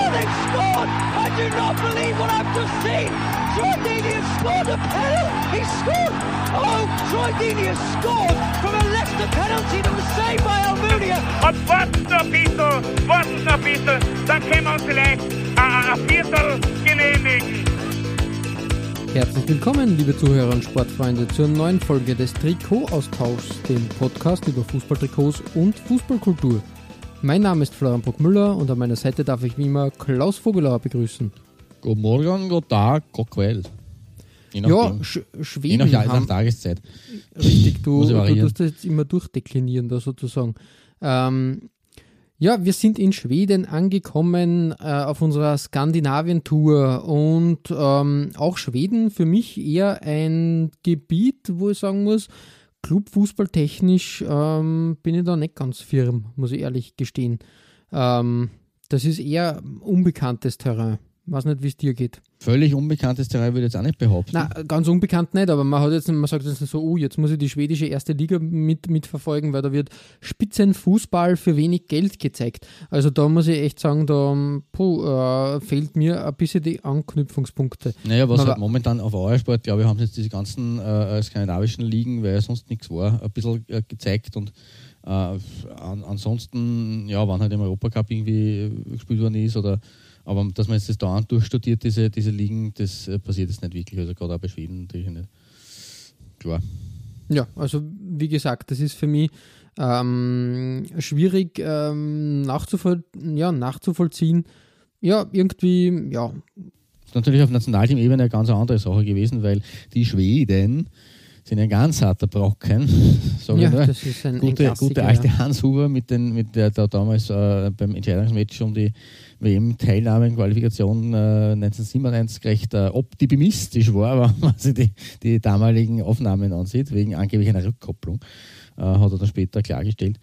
Oh, they've scored! I do not believe what I've just seen! Troy Deeney has scored a penalty! He scored! Oh, Troy Deeney has scored from a Leicester penalty that was saved by Almunia! Und warten ein bisschen, warten noch ein bisschen, dann können wir uns vielleicht ein Viertel genehmigen. Herzlich willkommen, liebe Zuhörer und Sportfreunde, zur neuen Folge des Trikot-Austauschs, dem Podcast über Fußballtrikots und Fußballkultur. Mein Name ist Florian Bruckmüller und an meiner Seite darf ich wie immer Klaus Vogelauer begrüßen. Guten Morgen, guten Tag, guten Quell. Je Ja. Sch Je Schweden ja, nach Tageszeit. richtig, du, du tust das jetzt immer durchdeklinieren, da sozusagen. Ähm, ja, wir sind in Schweden angekommen äh, auf unserer Skandinavien-Tour und ähm, auch Schweden für mich eher ein Gebiet, wo ich sagen muss, Clubfußballtechnisch ähm, bin ich da nicht ganz firm, muss ich ehrlich gestehen. Ähm, das ist eher unbekanntes Terrain. Weiß nicht, wie es dir geht. Völlig unbekanntes Terrain würde ich jetzt auch nicht behaupten. Na, ganz unbekannt nicht, aber man hat jetzt, man sagt jetzt so, oh, jetzt muss ich die schwedische erste Liga mit, mitverfolgen, weil da wird Spitzenfußball für wenig Geld gezeigt. Also da muss ich echt sagen, da puh, äh, fehlt mir ein bisschen die Anknüpfungspunkte. Naja, was Aber- halt momentan auf Eurosport, glaube ich, haben jetzt diese ganzen äh, skandinavischen Ligen, weil ja sonst nichts war, ein bisschen äh, gezeigt und äh, an, ansonsten, ja, wann halt im Europacup irgendwie äh, gespielt worden ist oder aber dass man jetzt das dauernd durchstudiert, diese, diese Ligen, das äh, passiert jetzt nicht wirklich, also gerade auch bei Schweden natürlich nicht. Klar. Ja, also wie gesagt, das ist für mich ähm, schwierig ähm, nachzuvoll ja, nachzuvollziehen. Ja, irgendwie, ja, ist natürlich auf Nationalteam-Ebene eine ganz andere Sache gewesen, weil die Schweden sind ein ganz harter Brocken. Sag ja nur. das ist ein, ein gute, Klassiker, gute alte ja. Hans Huber, mit den, mit der da damals äh, beim Entscheidungsmatch um die WM-Teilnahme in Qualifikation äh, 1997 recht äh, optimistisch war, wenn man sich die, die damaligen Aufnahmen ansieht, wegen angeblich einer Rückkopplung, äh, hat er dann später klargestellt.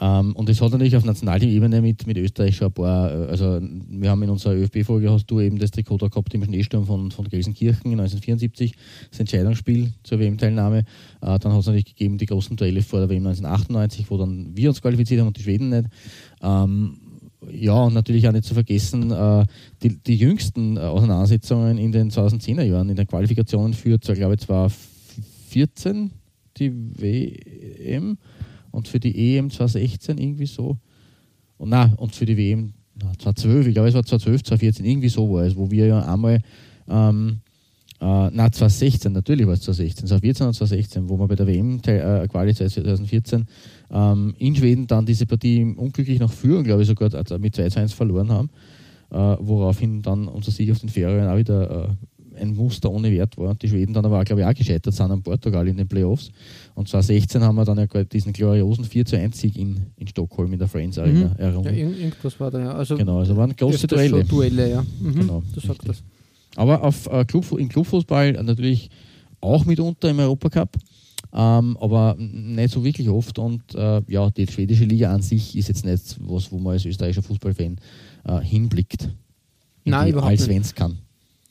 Ähm, und es hat natürlich auf Nationalteam-Ebene mit, mit Österreich schon ein paar, äh, also wir haben in unserer ÖFB-Folge, hast du eben das Trikot gehabt im Schneesturm von, von Gelsenkirchen 1974, das Entscheidungsspiel zur WM-Teilnahme. Äh, dann hat es natürlich gegeben die großen Duelle vor der WM 1998, wo dann wir uns qualifiziert haben und die Schweden nicht. Ähm, ja, und natürlich auch nicht zu vergessen, äh, die, die jüngsten äh, Auseinandersetzungen in den 2010er Jahren, in den Qualifikationen für, glaube ich, 2014 die WM und für die EM 2016 irgendwie so. Und na und für die WM na, 2012, ich glaube, es war 2012, 2014, irgendwie so war es, wo wir ja einmal, ähm, äh, na 2016, natürlich war es 2016, 2014 und 2016, wo wir bei der WM äh, Quali 2014 ähm, in Schweden dann diese Partie unglücklich noch führen, glaube ich, sogar also mit 2 zu 1 verloren haben, äh, woraufhin dann unser Sieg auf den Färöern auch wieder äh, ein Muster ohne Wert war. Und die Schweden dann aber, glaube ich, auch gescheitert sind an Portugal in den Playoffs. Und 2016 haben wir dann ja gerade diesen gloriosen 4 zu 1 Sieg in, in Stockholm in der Friends Arena Mhm. errungen. Ja, irgend- irgendwas war da, ja. Also Genau, also waren große Duelle. Duelle, ja. Mhm, Genau, du sagst richtig. das. Aber auf, äh, Club, im Clubfußball natürlich auch mitunter im Europacup, ähm, aber nicht so wirklich oft. Und äh, ja, die schwedische Liga an sich ist jetzt nicht was, wo man als österreichischer Fußballfan äh, hinblickt. In Nein, überhaupt nicht. Allsvenskan.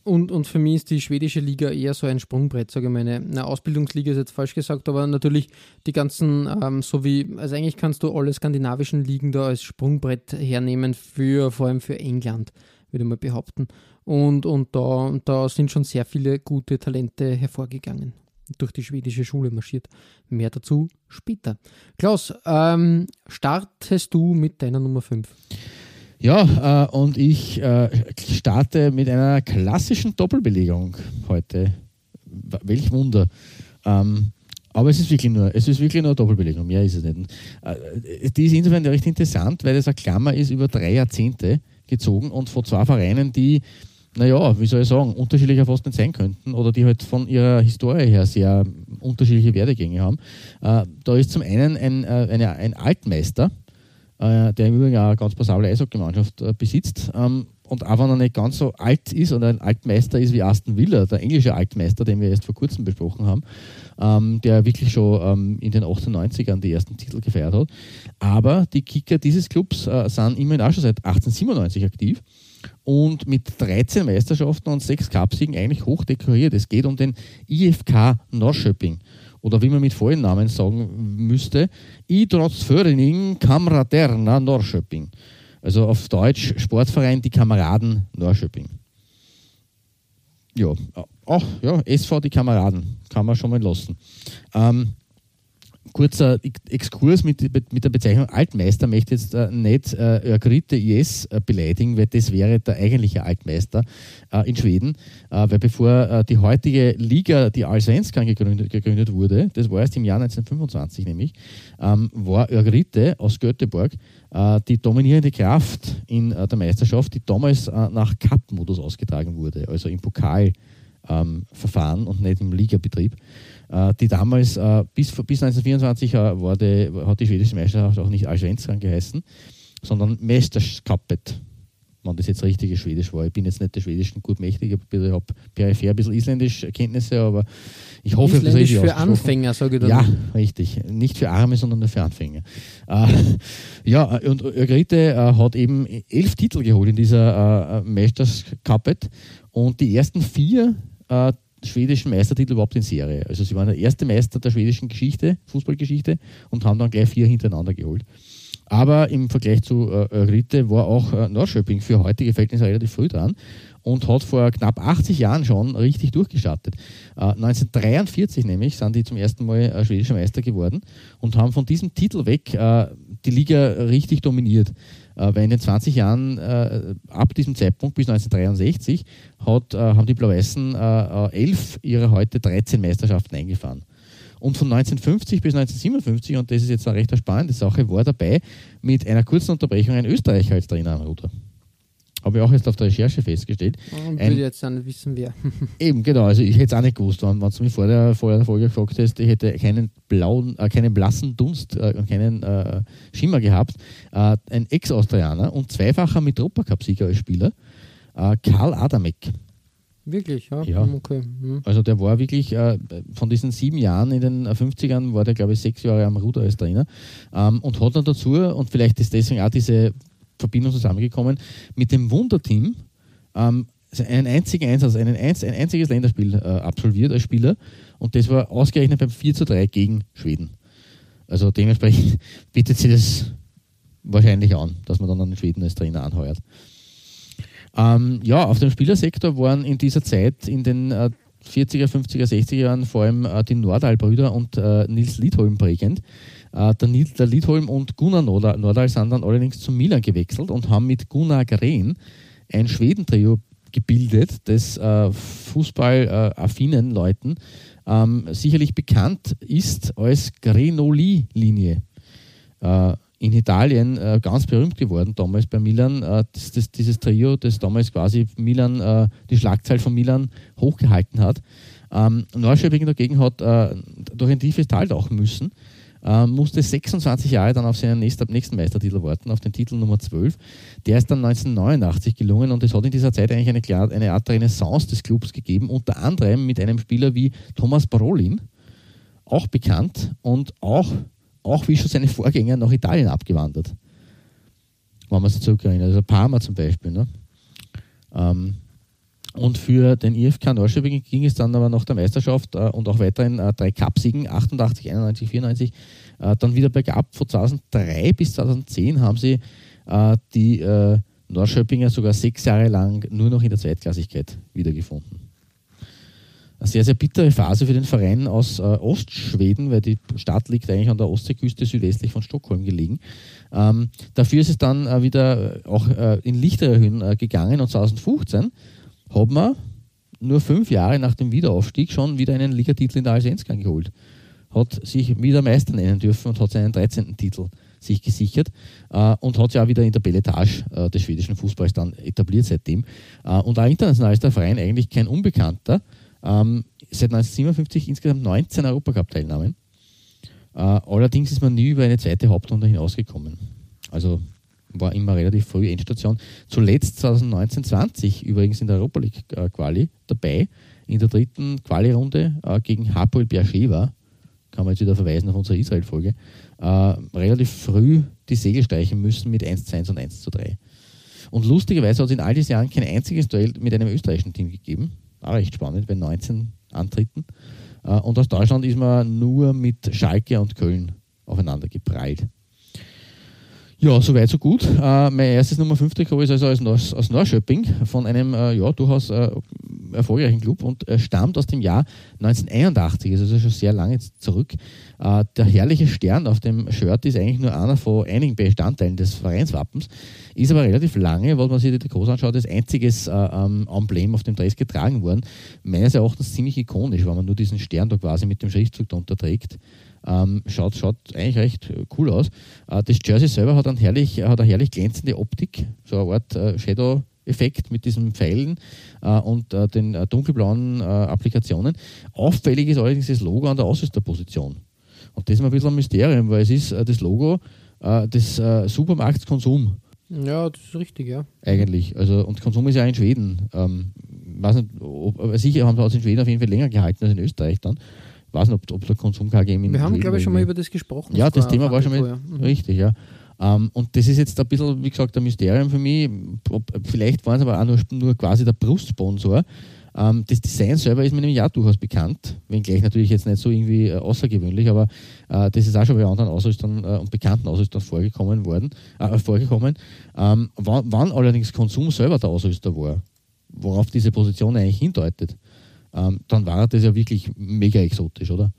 Und, und für mich ist die schwedische Liga eher so ein Sprungbrett, sage ich mal. Eine, Ausbildungsliga ist jetzt falsch gesagt, aber natürlich die ganzen, ähm, so wie, also eigentlich kannst du alle skandinavischen Ligen da als Sprungbrett hernehmen, für, vor allem für England, würde ich mal behaupten. Und, und da, da sind schon sehr viele gute Talente hervorgegangen. Durch die schwedische Schule marschiert. Mehr dazu später. Klaus, ähm, startest du mit deiner Nummer 5? Ja, äh, und ich äh, starte mit einer klassischen Doppelbelegung heute. Welch Wunder. Ähm, aber es ist wirklich nur, es ist wirklich nur Doppelbelegung, mehr ist es nicht. Äh, die ist insofern recht interessant, weil das eine Klammer ist über drei Jahrzehnte gezogen und von zwei Vereinen, die, naja, wie soll ich sagen, unterschiedlicher fast nicht sein könnten oder die halt von ihrer Historie her sehr unterschiedliche Werdegänge haben. Äh, da ist zum einen ein, äh, eine, ein Altmeister, äh, der im Übrigen auch eine ganz passable Eishockeymannschaft äh, besitzt. Ähm, und auch wenn er nicht ganz so alt ist oder ein Altmeister ist wie Aston Villa, der englische Altmeister, den wir erst vor kurzem besprochen haben, ähm, der wirklich schon ähm, in den 1890ern die ersten Titel gefeiert hat. Aber die Kicker dieses Clubs äh, sind immerhin auch schon seit 1897 aktiv und mit 13 Meisterschaften und 6 Cupsiegen eigentlich hoch dekoriert. Es geht um den IFK Norrköping oder wie man mit vollen Namen sagen müsste, Idrottsförening Kamraterna Norrköping. Also auf Deutsch Sportverein Die Kameraden Norrköping. Ja, ach ja, SV Die Kameraden, kann man schon mal lassen. Ähm, kurzer Exkurs mit, mit der Bezeichnung Altmeister möchte jetzt äh, nicht äh, Örgryte IS äh, beleidigen, weil das wäre der eigentliche Altmeister äh, in Schweden. Äh, weil bevor die heutige Liga, die Allsvenskan gegründet, gegründet wurde, das war erst im Jahr 1925 nämlich, ähm, war Örgryte aus Göteborg die dominierende Kraft in der Meisterschaft, die damals nach Cup-Modus ausgetragen wurde, also im Pokalverfahren ähm, und nicht im Ligabetrieb. Äh, die damals äh, bis, bis 1924 äh, war die, hat die schwedische Meisterschaft auch nicht Allsvenskan geheißen, sondern Meisterskapet, wenn das jetzt richtige Schwedisch war. Ich bin jetzt nicht der Schwedischen gut mächtig, ich habe peripher ein bisschen Isländisch Kenntnisse, aber ich hoffe, das richtig für Anfänger, sage ich dann. Ja, richtig. Nicht für Arme, sondern nur für Anfänger. Äh, ja, und Örgryte äh, hat eben elf Titel geholt in dieser äh, Meisterskapet und die ersten vier äh, schwedischen Meistertitel überhaupt in Serie. Also sie waren der erste Meister der schwedischen Geschichte, Fußballgeschichte und haben dann gleich vier hintereinander geholt. Aber im Vergleich zu äh, Ritte war auch äh, Norrköping für heutige Verhältnisse relativ früh dran und hat vor knapp 80 Jahren schon richtig durchgestartet. Äh, 1943 nämlich sind die zum ersten Mal äh, schwedischer Meister geworden und haben von diesem Titel weg äh, die Liga richtig dominiert. Äh, weil in den 20 Jahren äh, ab diesem Zeitpunkt bis 1963 hat, äh, haben die Blau-Weißen elf ihrer heute 13 Meisterschaften eingefahren. Und von 1950 bis 1957, und das ist jetzt eine recht spannende Sache, war dabei mit einer kurzen Unterbrechung ein Österreicher als Trainer am Ruder. Habe ich auch jetzt auf der Recherche festgestellt. Und will jetzt dann wissen, wer. eben, genau. Also ich hätte es auch nicht gewusst, wenn, wenn du mich vor der, vor der Folge gefragt hättest, ich hätte keinen blauen, äh, keinen blassen Dunst äh, und keinen äh, Schimmer gehabt. Äh, ein Ex-Austrianer und zweifacher Mitropa-Cup-Sieger als Spieler, äh, Karl Adamek. Wirklich, ja. ja. Okay. Mhm. Also der war wirklich, äh, von diesen sieben Jahren in den 50ern war der, glaube ich, sechs Jahre am Ruder als Trainer ähm, und hat dann dazu, und vielleicht ist deswegen auch diese Verbindung zusammengekommen mit dem Wunderteam. Ähm, einen einzigen Einsatz, einen einz, ein einziges Länderspiel äh, absolviert als Spieler und das war ausgerechnet beim 4 zu 3 gegen Schweden. Also dementsprechend bietet sich das wahrscheinlich an, dass man dann einen Schweden als Trainer anheuert. Ähm, ja, auf dem Spielersektor waren in dieser Zeit in den äh, 40er, 50er, 60er Jahren vor allem äh, die Nordal-Brüder und äh, Nils Liedholm prägend. Äh, der, der Liedholm und Gunnar Nordal sind dann allerdings zu Milan gewechselt und haben mit Gunnar Gren ein Schwedentrio gebildet, das äh, fußballaffinen Leuten ähm, sicherlich bekannt ist als Grenoli-Linie. Äh, in Italien äh, ganz berühmt geworden, damals bei Milan. Äh, das, das, dieses Trio, das damals quasi Milan, äh, die Schlagzeile von Milan hochgehalten hat. Ähm, Neuschöping dagegen hat äh, durch ein tiefes Tal tauchen müssen äh, musste 26 Jahre dann auf seinen nächsten, nächsten Meistertitel warten, auf den Titel Nummer 12. Der ist dann 1989 gelungen und es hat in dieser Zeit eigentlich eine, eine Art Renaissance des Clubs gegeben, unter anderem mit einem Spieler wie Thomas Barolin, auch bekannt und auch, auch wie schon seine Vorgänger nach Italien abgewandert. Wenn man sich zurückerinnert, also Parma zum Beispiel. Ne? Ähm, und für den IFK Neuschöping ging es dann aber nach der Meisterschaft äh, und auch weiterhin äh, drei Cup-Siegen, 88, 91, 94, äh, dann wieder bergab. Von 2003 bis 2010 haben sie äh, die äh, Neuschöpinger sogar sechs Jahre lang nur noch in der Zweitklassigkeit wiedergefunden. Eine sehr, sehr bittere Phase für den Verein aus äh, Ostschweden, weil die Stadt liegt eigentlich an der Ostseeküste südwestlich von Stockholm gelegen. Ähm, dafür ist es dann äh, wieder auch in lichtere Höhen gegangen und 2015 hat man nur fünf Jahre nach dem Wiederaufstieg schon wieder einen Ligatitel in der Allsvenskan geholt. Hat sich wieder Meister nennen dürfen und hat seinen 13. Titel sich gesichert äh, und hat sich auch wieder in der Belletage äh, des schwedischen Fußballs dann etabliert seitdem. Äh, und auch international ist der Verein eigentlich kein Unbekannter. Ähm, seit 1957 insgesamt 19 Europacup-Teilnahmen. Äh, allerdings ist man nie über eine zweite Hauptrunde hinausgekommen. Also war immer relativ früh Endstation. Zuletzt 2019-20 übrigens in der Europa League äh, Quali dabei, in der dritten Quali-Runde äh, gegen Hapoel Beersheva, kann man jetzt wieder verweisen auf unsere Israel-Folge, äh, relativ früh die Segel streichen müssen mit 1 zu 1 und 1 zu 3. Und lustigerweise hat es in all diesen Jahren kein einziges Duell mit einem österreichischen Team gegeben. Auch recht spannend bei 19 Antritten. Und aus Deutschland ist man nur mit Schalke und Köln aufeinander geprallt. Ja, soweit, so gut. Äh, mein erstes Nummer 5 Trikot ist also aus, aus, aus Norrköping von einem äh, ja, durchaus äh, erfolgreichen Club und äh, stammt aus dem Jahr 1981, also schon sehr lange zurück. Äh, der herrliche Stern auf dem Shirt ist eigentlich nur einer von einigen Bestandteilen des Vereinswappens, ist aber relativ lange, was man sich die Trikots anschaut, als einziges äh, ähm, Emblem auf dem Dress getragen worden. Meines Erachtens ziemlich ikonisch, weil man nur diesen Stern da quasi mit dem Schriftzug darunter trägt. Ähm, schaut, schaut eigentlich recht äh, cool aus. Äh, das Jersey selber hat, einen herrlich, hat eine herrlich glänzende Optik, so eine Art äh, Shadow-Effekt mit diesen Pfeilen äh, und äh, den äh, dunkelblauen Applikationen. Auffällig ist allerdings das Logo an der Ausrüsterposition. Und das ist ein bisschen ein Mysterium, weil es ist das Logo des Supermarkts Konsum. Ja, das ist richtig, ja. Eigentlich. Also, und Konsum ist ja in Schweden. Ähm, weiß nicht, ob, sicher haben sie es in Schweden auf jeden Fall länger gehalten als in Österreich dann weiß nicht, ob, ob der Konsum KG in Wir haben, glaube ich, schon mal über das gesprochen. Ja, das Thema war schon mal mhm. richtig, ja. Um, ähm, und das ist jetzt ein bisschen, wie gesagt, ein Mysterium für mich. Vielleicht waren es aber auch nur, nur quasi der Brustsponsor. Um, ähm, das Design selber ist mir nämlich auch durchaus bekannt, wenngleich natürlich jetzt nicht so irgendwie äh, außergewöhnlich, aber äh, das ist auch schon bei anderen Ausrüstern äh, und bekannten Ausrüstern vorgekommen worden, äh, vorgekommen. Um, wann, wann allerdings Konsum selber der Ausrüster war, worauf diese Position eigentlich hindeutet, ähm, dann war das ja wirklich mega exotisch, oder?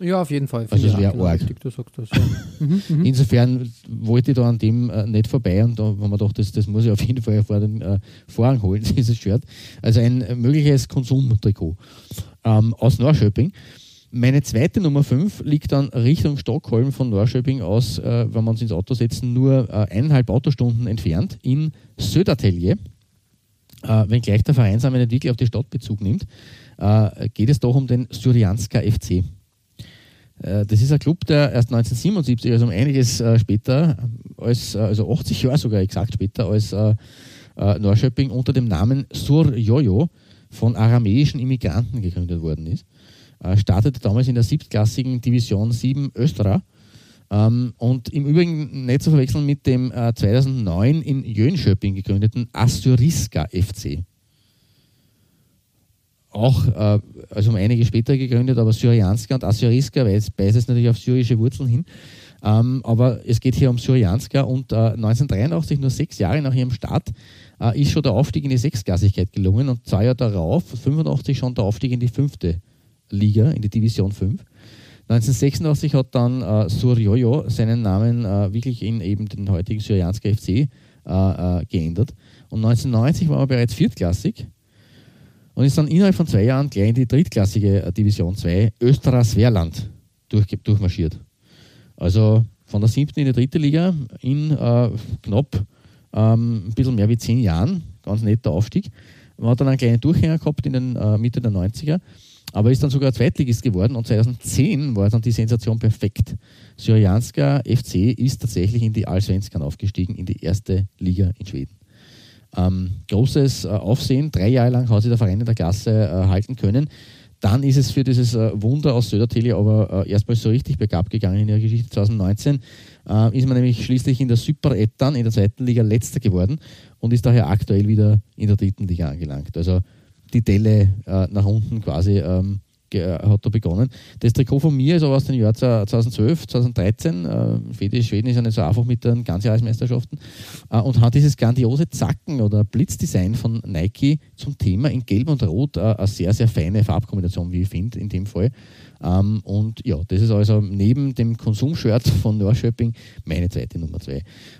Ja, auf jeden Fall. Also es wäre arg. Richtig, du sagst das, ja. Mhm, mhm. Insofern wollte ich da an dem äh, nicht vorbei und da haben wir gedacht, das, das muss ich auf jeden Fall vor den äh, Vorhang holen, dieses Shirt. Also ein mögliches Konsumtrikot ähm, aus Norrköping. Meine zweite Nummer 5 liegt dann Richtung Stockholm von Norrköping aus, äh, wenn wir uns ins Auto setzen, nur äh, eineinhalb Autostunden entfernt in Södertelje äh, wenngleich der Vereinsname nicht wirklich auf die Stadt Bezug nimmt, äh, geht es doch um den Syrianska FC. Äh, das ist ein Club, der erst 1977, also um einiges äh, später, als, äh, also 80 Jahre sogar exakt später, als äh, Norrköping unter dem Namen Sur Jojo von aramäischen Immigranten gegründet worden ist. startete damals in der siebtklassigen Division 7 Östra ähm, und im Übrigen nicht zu verwechseln mit dem äh, 2009 in Jönköping gegründeten Assyriska FC. Auch, äh, also um einige später gegründet, aber Syrianska und Assyriska weist es natürlich auf syrische Wurzeln hin. Ähm, aber es geht hier um Syrianska und äh, 1983, nur sechs Jahre nach ihrem Start, äh, ist schon der Aufstieg in die Sechsklassigkeit gelungen und zwei Jahre darauf, 85 schon der Aufstieg in die fünfte Liga, in die Division 5. 1986 hat dann äh, Surjojo seinen Namen äh, wirklich in eben den heutigen Syrianska FC äh, äh, geändert. Und 1990 war er bereits viertklassig und ist dann innerhalb von zwei Jahren gleich in die drittklassige äh, Division 2 Österreich-Sverland durch, durchmarschiert. Also von der siebten in die dritte Liga in äh, knapp ähm, ein bisschen mehr wie zehn Jahren. Ganz netter Aufstieg. Man hat dann einen kleinen Durchhänger gehabt in den Mitte der 90er aber ist dann sogar Zweitligist geworden und 2010 war dann die Sensation perfekt. Syrianska FC ist tatsächlich in die Allsvenskan aufgestiegen, in die erste Liga in Schweden. Ähm, großes äh, Aufsehen, drei Jahre lang hat sich der Verein in der Klasse äh, halten können. Dann ist es für dieses äh, Wunder aus Södertälje aber äh, erstmal so richtig bergab gegangen in der Geschichte. 2019 äh, ist man nämlich schließlich in der Super Ettan in der zweiten Liga letzter geworden und ist daher aktuell wieder in der dritten Liga angelangt. Also die Delle äh, nach unten quasi ähm, äh, hat da begonnen. Das Trikot von mir ist aber aus dem Jahr 2012, 2013. Äh, Schweden ist ja nicht so einfach mit den Ganzjahresmeisterschaften. Äh, und hat dieses grandiose Zacken- oder Blitzdesign von Nike zum Thema in Gelb und Rot äh, eine sehr, sehr feine Farbkombination, wie ich finde, in dem Fall. Ähm, und ja, das ist also neben dem Konsumshirt von Norrköping meine zweite Nummer zwei.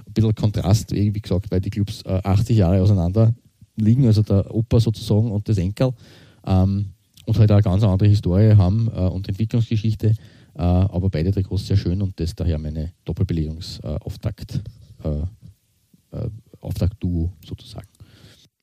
Ein bisschen Kontrast, wie gesagt, weil die Clubs 80 äh, Jahre auseinander liegen, also der Opa sozusagen und das Enkel. Ähm, und halt eine ganz andere Historie haben äh, und Entwicklungsgeschichte. Äh, aber beide Trikots sehr schön und das daher meine Doppelbelegungsauftakt, äh, Auftakt-Duo sozusagen.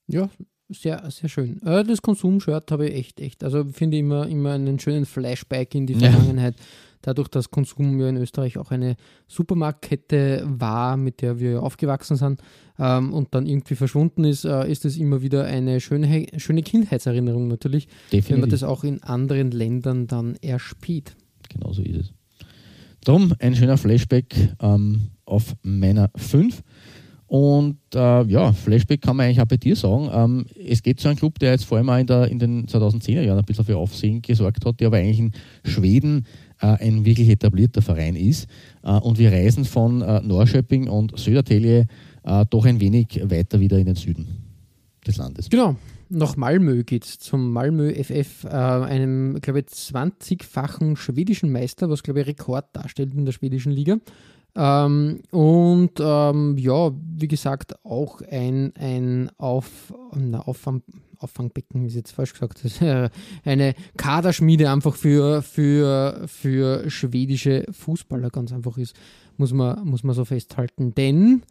Ja, sehr, sehr schön. Das Konsumshirt habe ich echt, echt, also finde ich immer, immer einen schönen Flashback in die Vergangenheit. Ja. Dadurch, dass Konsum ja in Österreich auch eine Supermarktkette war, mit der wir aufgewachsen sind ähm, und dann irgendwie verschwunden ist, äh, ist es immer wieder eine schöne, schöne Kindheitserinnerung natürlich, Definitiv. wenn man das auch in anderen Ländern dann erspielt. Genau so ist es. Drum ein schöner Flashback ähm, auf meiner 5. Und äh, ja, Flashback kann man eigentlich auch bei dir sagen. Ähm, es geht zu einem Club, der jetzt vor allem auch in, der, in den 2010er Jahren ein bisschen für Aufsehen gesorgt hat, der aber eigentlich in Schweden ein wirklich etablierter Verein ist. Äh, und wir reisen von äh, Norrköping und Södertälje äh, doch ein wenig weiter wieder in den Süden des Landes. Genau. Nach Malmö geht es zum Malmö FF, äh, einem, glaube ich, 20-fachen schwedischen Meister, was, glaube ich, Rekord darstellt in der schwedischen Liga. Ähm, und ähm, ja, wie gesagt, auch ein, ein Auf, na, Auffang, Auffangbecken ist jetzt falsch gesagt, eine Kaderschmiede einfach für, für, für schwedische Fußballer ganz einfach ist, muss man, muss man so festhalten. Denn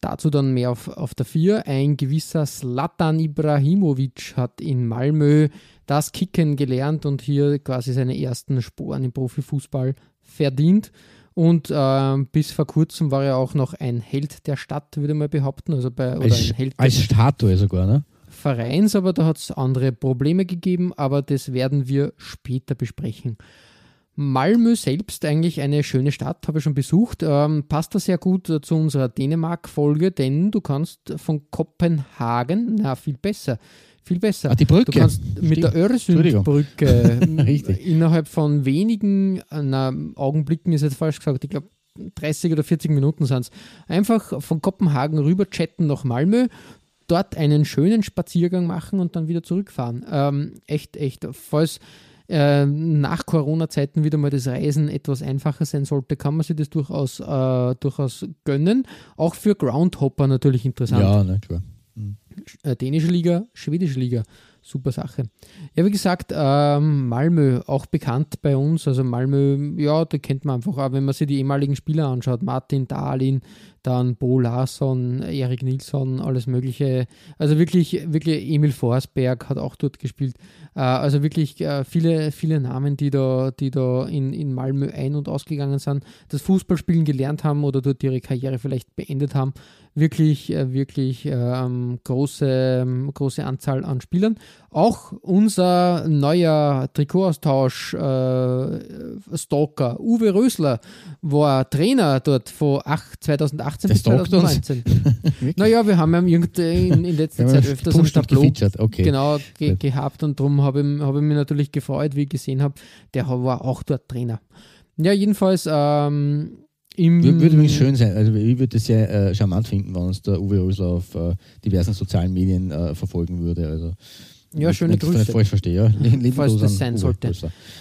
Dazu dann mehr auf, auf der 4. Ein gewisser Slatan Ibrahimovic hat in Malmö das Kicken gelernt und hier quasi seine ersten Sporen im Profifußball verdient. Und äh, bis vor kurzem war er auch noch ein Held der Stadt, würde man behaupten. Also bei, als, ein Held als Statue sogar, ne? Vereins, aber da hat es andere Probleme gegeben, aber das werden wir später besprechen. Malmö selbst eigentlich eine schöne Stadt, habe ich schon besucht. Ähm, passt da sehr gut äh, zu unserer Dänemark-Folge, denn du kannst von Kopenhagen, na viel besser, viel besser. Ah, die Brücke. Du kannst mit der Öresundbrücke innerhalb von wenigen na, Augenblicken, ist jetzt falsch gesagt, ich glaube 30 oder 40 Minuten sind es, einfach von Kopenhagen rüber chatten nach Malmö, dort einen schönen Spaziergang machen und dann wieder zurückfahren. Ähm, echt, echt. Falls äh, nach Corona-Zeiten wieder mal das Reisen etwas einfacher sein sollte, kann man sich das durchaus, äh, durchaus gönnen. Auch für Groundhopper natürlich interessant. Ja, ne, klar. Äh, dänische Liga, schwedische Liga. Super Sache. Ja, wie gesagt, ähm, Malmö, auch bekannt bei uns. Also Malmö, ja, da kennt man einfach auch, wenn man sich die ehemaligen Spieler anschaut. Martin Dahlin, dann Bo Larsson, Erik Nilsson, alles Mögliche. Also wirklich, wirklich Emil Forsberg hat auch dort gespielt. Äh, also wirklich äh, viele, viele Namen, die da, die da in, in Malmö ein- und ausgegangen sind, das Fußballspielen gelernt haben oder dort ihre Karriere vielleicht beendet haben wirklich, äh, wirklich ähm, große, ähm, große Anzahl an Spielern. Auch unser neuer Trikotaustausch äh, Stalker Uwe Rösler war Trainer dort von 2018 bis 2019. naja, wir haben ihn in, in letzter Zeit öfters am Tableau okay. genau, ge gehabt und darum habe ich, hab ich mich natürlich gefreut, wie ich gesehen habe, der war auch dort Trainer. Ja, jedenfalls ähm, im würde übrigens schön sein. Also ich würde es sehr äh, charmant finden, wenn uns der Uwe Rösler auf äh, diversen sozialen Medien äh, verfolgen würde. Also ja, schöne nicht, Grüße. Nicht falsch verstehe, ja. Falls das sein sollte.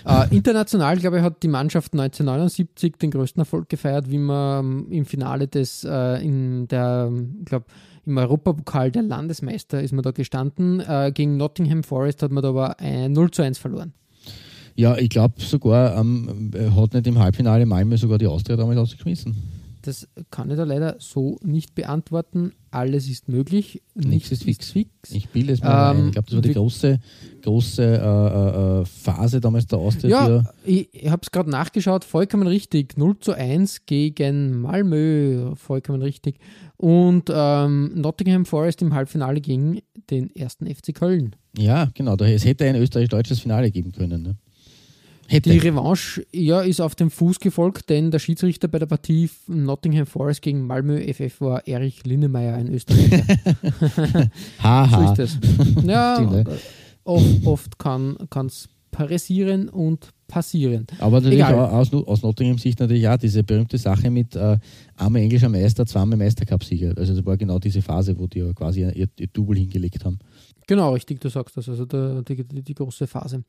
Äh, international, glaube ich, hat die Mannschaft 1979 den größten Erfolg gefeiert, wie man ähm, im Finale des, äh, in der, glaube im Europapokal der Landesmeister ist man da gestanden. Äh, gegen Nottingham Forest hat man da aber 0 zu 1 verloren. Ja, ich glaube sogar, ähm, hat nicht im Halbfinale Malmö sogar die Austria damals ausgeschmissen. Das kann ich da leider so nicht beantworten. Alles ist möglich, nichts ist fix. fix. Ich bilde es mal ähm, ein. Ich glaube, das war die große, große äh, äh, Phase damals der Austria. Ja, ich, ich habe es gerade nachgeschaut, vollkommen richtig. 0 zu 1 gegen Malmö, vollkommen richtig. Und ähm, Nottingham Forest im Halbfinale gegen den ersten FC Köln. Ja, genau. Es hätte ein österreichisch-deutsches Finale geben können. Ne? Hätte. Die Revanche ja, ist auf dem Fuß gefolgt, denn der Schiedsrichter bei der Partie Nottingham Forest gegen Malmö FF war Erich Linnemeyer, ein Österreicher. Haha. so ist das. Ja, oft, oft kann es parisieren und passieren. Aber natürlich aus, aus Nottingham Sicht natürlich auch diese berühmte Sache mit äh, einmal englischer Meister, zweimal Meistercup-Sieger. Also das war genau diese Phase, wo die ja quasi ihr, ihr Double hingelegt haben. Genau, richtig, du sagst das, also der, die, die, große Phase.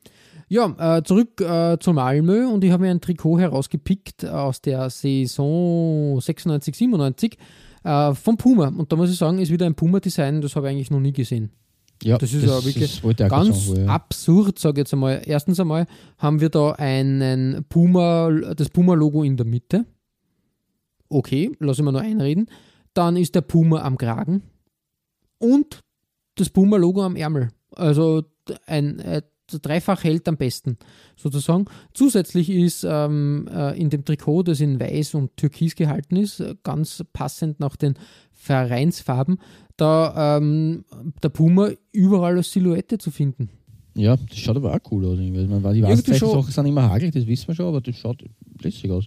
Ja, äh, zurück äh, zu Malmö und ich habe mir ein Trikot herausgepickt aus der Saison 96, 97 äh, vom Puma. Und da muss ich sagen, ist wieder ein Puma-Design, das habe ich eigentlich noch nie gesehen. Ja, das ist das ja wirklich ganz sagen, ja. absurd, sage ich jetzt einmal. Erstens einmal haben wir da einen Puma, das Puma-Logo in der Mitte. Okay, lass ich mal noch einreden. Dann ist der Puma am Kragen. Und das Puma-Logo am Ärmel. Also ein, äh, dreifach hält am besten, sozusagen. Zusätzlich ist ähm, äh, in dem Trikot, das in weiß und türkis gehalten ist, ganz passend nach den Vereinsfarben, da ähm, der Puma überall als Silhouette zu finden. Ja, das schaut aber auch cool aus. Meine, die Warnzeichen sind immer hagelig, das wissen wir schon, aber das schaut lässig aus.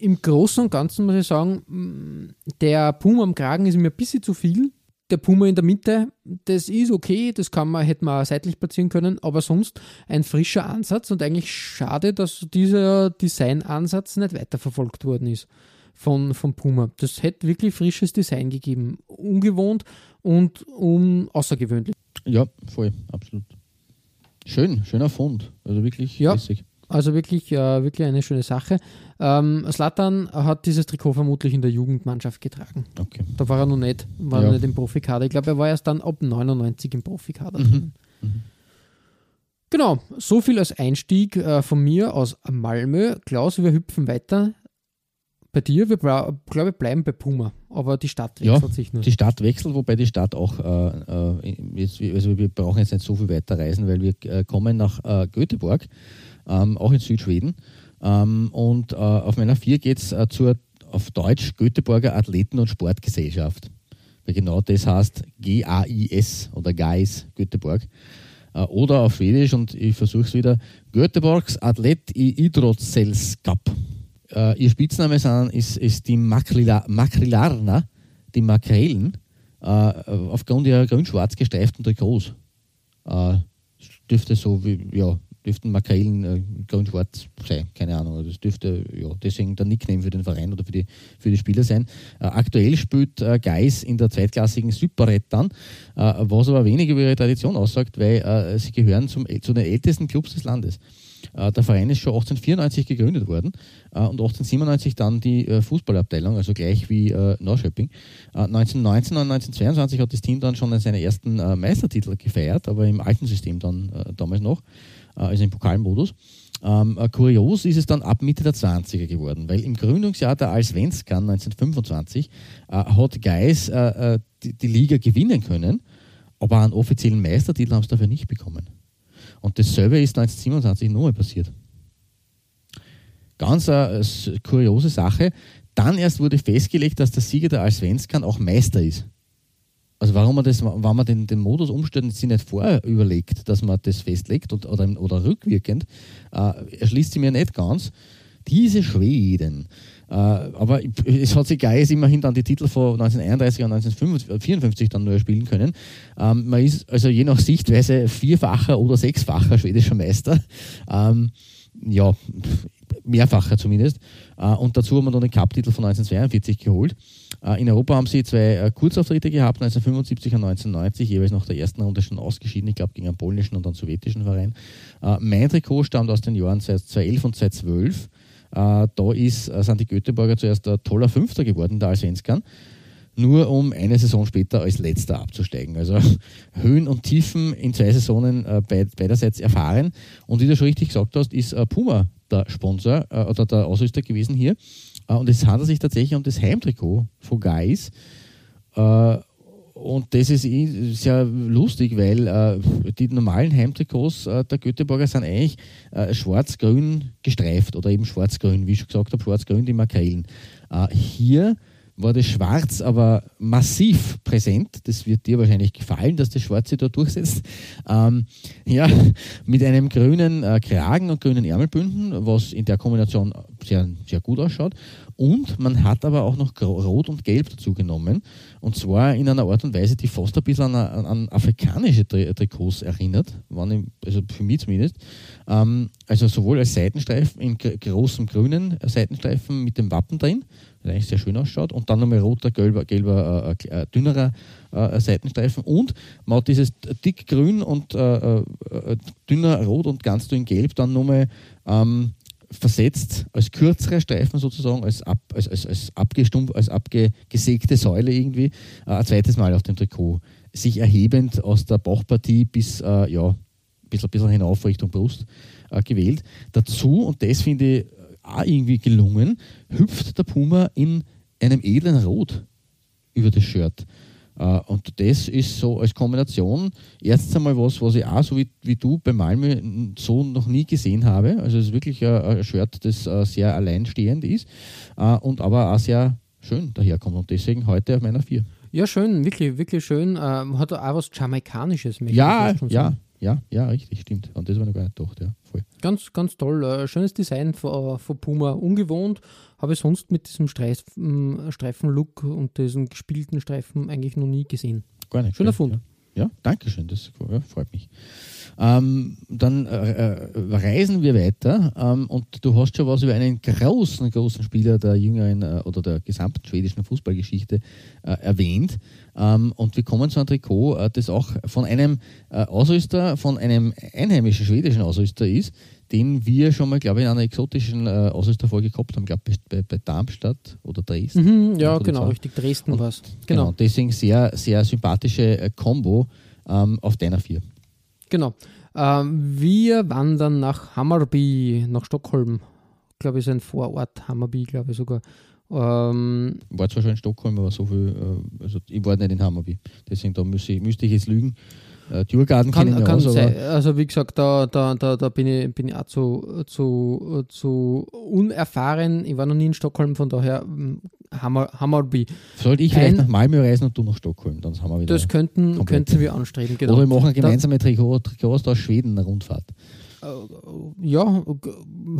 Im Großen und Ganzen muss ich sagen, der Puma am Kragen ist mir ein bisschen zu viel der Puma in der Mitte, das ist okay, das kann man, hätte man seitlich platzieren können, aber sonst ein frischer Ansatz und eigentlich schade, dass dieser Designansatz nicht weiterverfolgt worden ist von, von Puma. Das hätte wirklich frisches Design gegeben. Ungewohnt und um, außergewöhnlich. Ja, voll, absolut. Schön, schöner Fund. Also wirklich ja. lässig. Also wirklich, äh, wirklich eine schöne Sache. Ähm, Slatan hat dieses Trikot vermutlich in der Jugendmannschaft getragen. Okay. Da war er noch nicht, war ja. nicht im Profikader. Ich glaube, er war erst dann ab 99 im Profikader. Mhm. Mhm. Genau, so viel als Einstieg äh, von mir aus Malmö. Klaus, wir hüpfen weiter. Bei dir, wir glaube bleiben bei Puma, aber die Stadt wechselt ja, sich nur. Die Stadt wechselt, wobei die Stadt auch, äh, äh jetzt, also wir brauchen jetzt nicht so viel weiter reisen, weil wir äh, kommen nach äh, Göteborg ähm, auch in Südschweden. Ähm, und äh, auf meiner 4 geht es äh, zur, auf Deutsch, Göteborger Athleten- und Sportgesellschaft. Weil genau das heißt GAIS oder GAIS Göteborg. Äh, oder auf Schwedisch, und ich versuche es wieder, Göteborgs Athlet i Idrottssällskap. Äh, ihr Spitzname sind, ist, ist die Makrila, Makrilarna, die Makrelen, äh, aufgrund ihrer grün-schwarz gestreiften Trikots. Äh, dürfte so wie, ja, dürften Makrelen äh, grün-schwarz sein, keine Ahnung. Das dürfte ja, deswegen der Nickname für den Verein oder für die, für die Spieler sein. Äh, aktuell spielt äh, Geis in der zweitklassigen Superred dann, äh, was aber wenig über ihre Tradition aussagt, weil äh, sie gehören zum, zu den ältesten Clubs des Landes. Äh, der Verein ist schon 1894 gegründet worden äh, und 1897 dann die äh, Fußballabteilung, also gleich wie Neuschöpping. 1919 und 1922 hat das Team dann schon seine ersten Meistertitel gefeiert, aber im alten System dann damals noch, also im Pokalmodus. Ähm, kurios ist es dann ab Mitte der 20er geworden, weil im Gründungsjahr der Allsvenskan 1925 äh, hat Geis äh, die, die, Liga gewinnen können, aber einen offiziellen Meistertitel haben sie dafür nicht bekommen. Und dasselbe ist 1927 nochmal passiert. Ganz eine kuriose Sache. Dann erst wurde festgelegt, dass der Sieger der Allsvenskan auch Meister ist. Also warum man das, wenn man den, den Modus umstellt, sich nicht vorher überlegt, dass man das festlegt und, oder, oder rückwirkend, äh, erschließt sie mir nicht ganz. Diese Schweden, äh, aber es hat sich Geis immerhin dann die Titel von 1931 und 1954 dann nur spielen können. Ähm, man ist also je nach Sichtweise vierfacher oder sechsfacher schwedischer Meister. Ähm, ja, mehrfacher zumindest. Äh, und dazu haben wir dann den Cup-Titel von 1942 geholt. Äh, in Europa haben sie zwei Kurzauftritte gehabt, 1975 und 1990, jeweils nach der ersten Runde schon ausgeschieden, ich glaube gegen einen polnischen und einen sowjetischen Verein. Mein Trikot stammt aus den Jahren 2011 und 2012. Äh, da ist, äh, sind die Göteborger zuerst ein toller Fünfter geworden, der Allsvenskan, nur um eine Saison später als Letzter abzusteigen. Also Höhen und Tiefen in zwei Saisonen äh, beiderseits erfahren. Und wie du schon richtig gesagt hast, ist Puma der Sponsor oder der Ausrüster gewesen hier. und es handelt sich tatsächlich um das Heimtrikot von Guys. Und das ist eh sehr lustig, weil äh, die normalen Heimtrikots äh, der Göteborger sind eigentlich äh, schwarz-grün gestreift oder eben schwarz-grün, wie ich schon gesagt habe, schwarz-grün die Markeilen. Äh, hier war das Schwarz aber massiv präsent. Das wird dir wahrscheinlich gefallen, dass das Schwarze da durchsetzt. Ähm, ja, mit einem grünen äh, Kragen und grünen Ärmelbünden, was in der Kombination sehr, sehr gut ausschaut. Und man hat aber auch noch Rot und Gelb dazu genommen. Und zwar in einer Art und Weise, die fast ein bisschen an, an afrikanische Trikots erinnert, also für mich zumindest. Ähm, also sowohl als Seitenstreifen in großem grünen Seitenstreifen mit dem Wappen drin, der eigentlich sehr schön ausschaut, und dann nochmal roter, gelber, gelber äh, äh, dünnerer äh, Seitenstreifen. Und man hat dieses dick grün und äh, äh, dünner rot und ganz dünn gelb dann nochmal ähm, versetzt als kürzere Streifen sozusagen, als, ab, als, als, als, abgestumpf, als abgesägte Säule irgendwie, äh, ein zweites Mal auf dem Trikot. Sich erhebend aus der Bauchpartie bis äh, ja, ein bisschen, bisschen hinauf Richtung Brust äh, gewählt. Dazu, und das finde ich auch irgendwie gelungen, hüpft der Puma in einem edlen Rot über das Shirt. Äh, und das ist so als Kombination erstens einmal was, was ich auch so wie, wie du bei Malmö so noch nie gesehen habe. Also es ist wirklich ein, ein Shirt, das äh, sehr alleinstehend ist äh, und aber auch sehr schön daherkommt. Und deswegen heute auf meiner 4. Ja, schön, wirklich, wirklich schön. Hat auch was Jamaikanisches. Ja, ja, ja, ja, richtig, stimmt. Und das war noch gar nicht gedacht, ja, voll. Ganz, ganz toll. Schönes Design von, von Puma. Ungewohnt. Habe ich sonst mit diesem Streif, Streifenlook und diesem gespielten Streifen eigentlich noch nie gesehen. Gar nicht. Schöner Fund. Ja, ja danke schön, das ja, freut mich. Ähm, dann äh, äh, reisen wir weiter ähm, und du hast schon was über einen großen, großen Spieler der jüngeren äh, oder der gesamten schwedischen Fußballgeschichte äh, erwähnt. Ähm, und wir kommen zu einem Trikot, äh, das auch von einem äh, Ausrüster, von einem einheimischen schwedischen Ausrüster ist, den wir schon mal, glaube ich, in einer exotischen äh, Ausrüsterfolge gehabt haben, glaube ich, bei, bei, Darmstadt oder Dresden. Mhm, ja, genau, richtig, Dresden war es. Genau. genau. Deswegen sehr, sehr sympathische Combo ähm, auf deiner vier. Genau. Ähm, wir wandern nach Hammarby, nach Stockholm. Ich glaube, ist ein Vorort, Hammarby, glaube ich sogar. Ähm, war zwar schon in Stockholm, aber so viel, äh, also ich war nicht in Hammarby. Deswegen da müsste ich, müsste ich jetzt lügen. Äh, kann, kann aus, sein. Also wie gesagt, da, da, da, da bin, ich, bin ich auch zu, zu, zu unerfahren. Ich war noch nie in Stockholm, von daher hm, Hammer, Hammerby. Sollte ich vielleicht nach Malmö reisen und du nach Stockholm, dann haben wir wieder. Das könnten, könnten wir anstreben, genau. Oder wir machen eine gemeinsame Trikot, Trikots aus Schweden eine Rundfahrt. Äh, ja,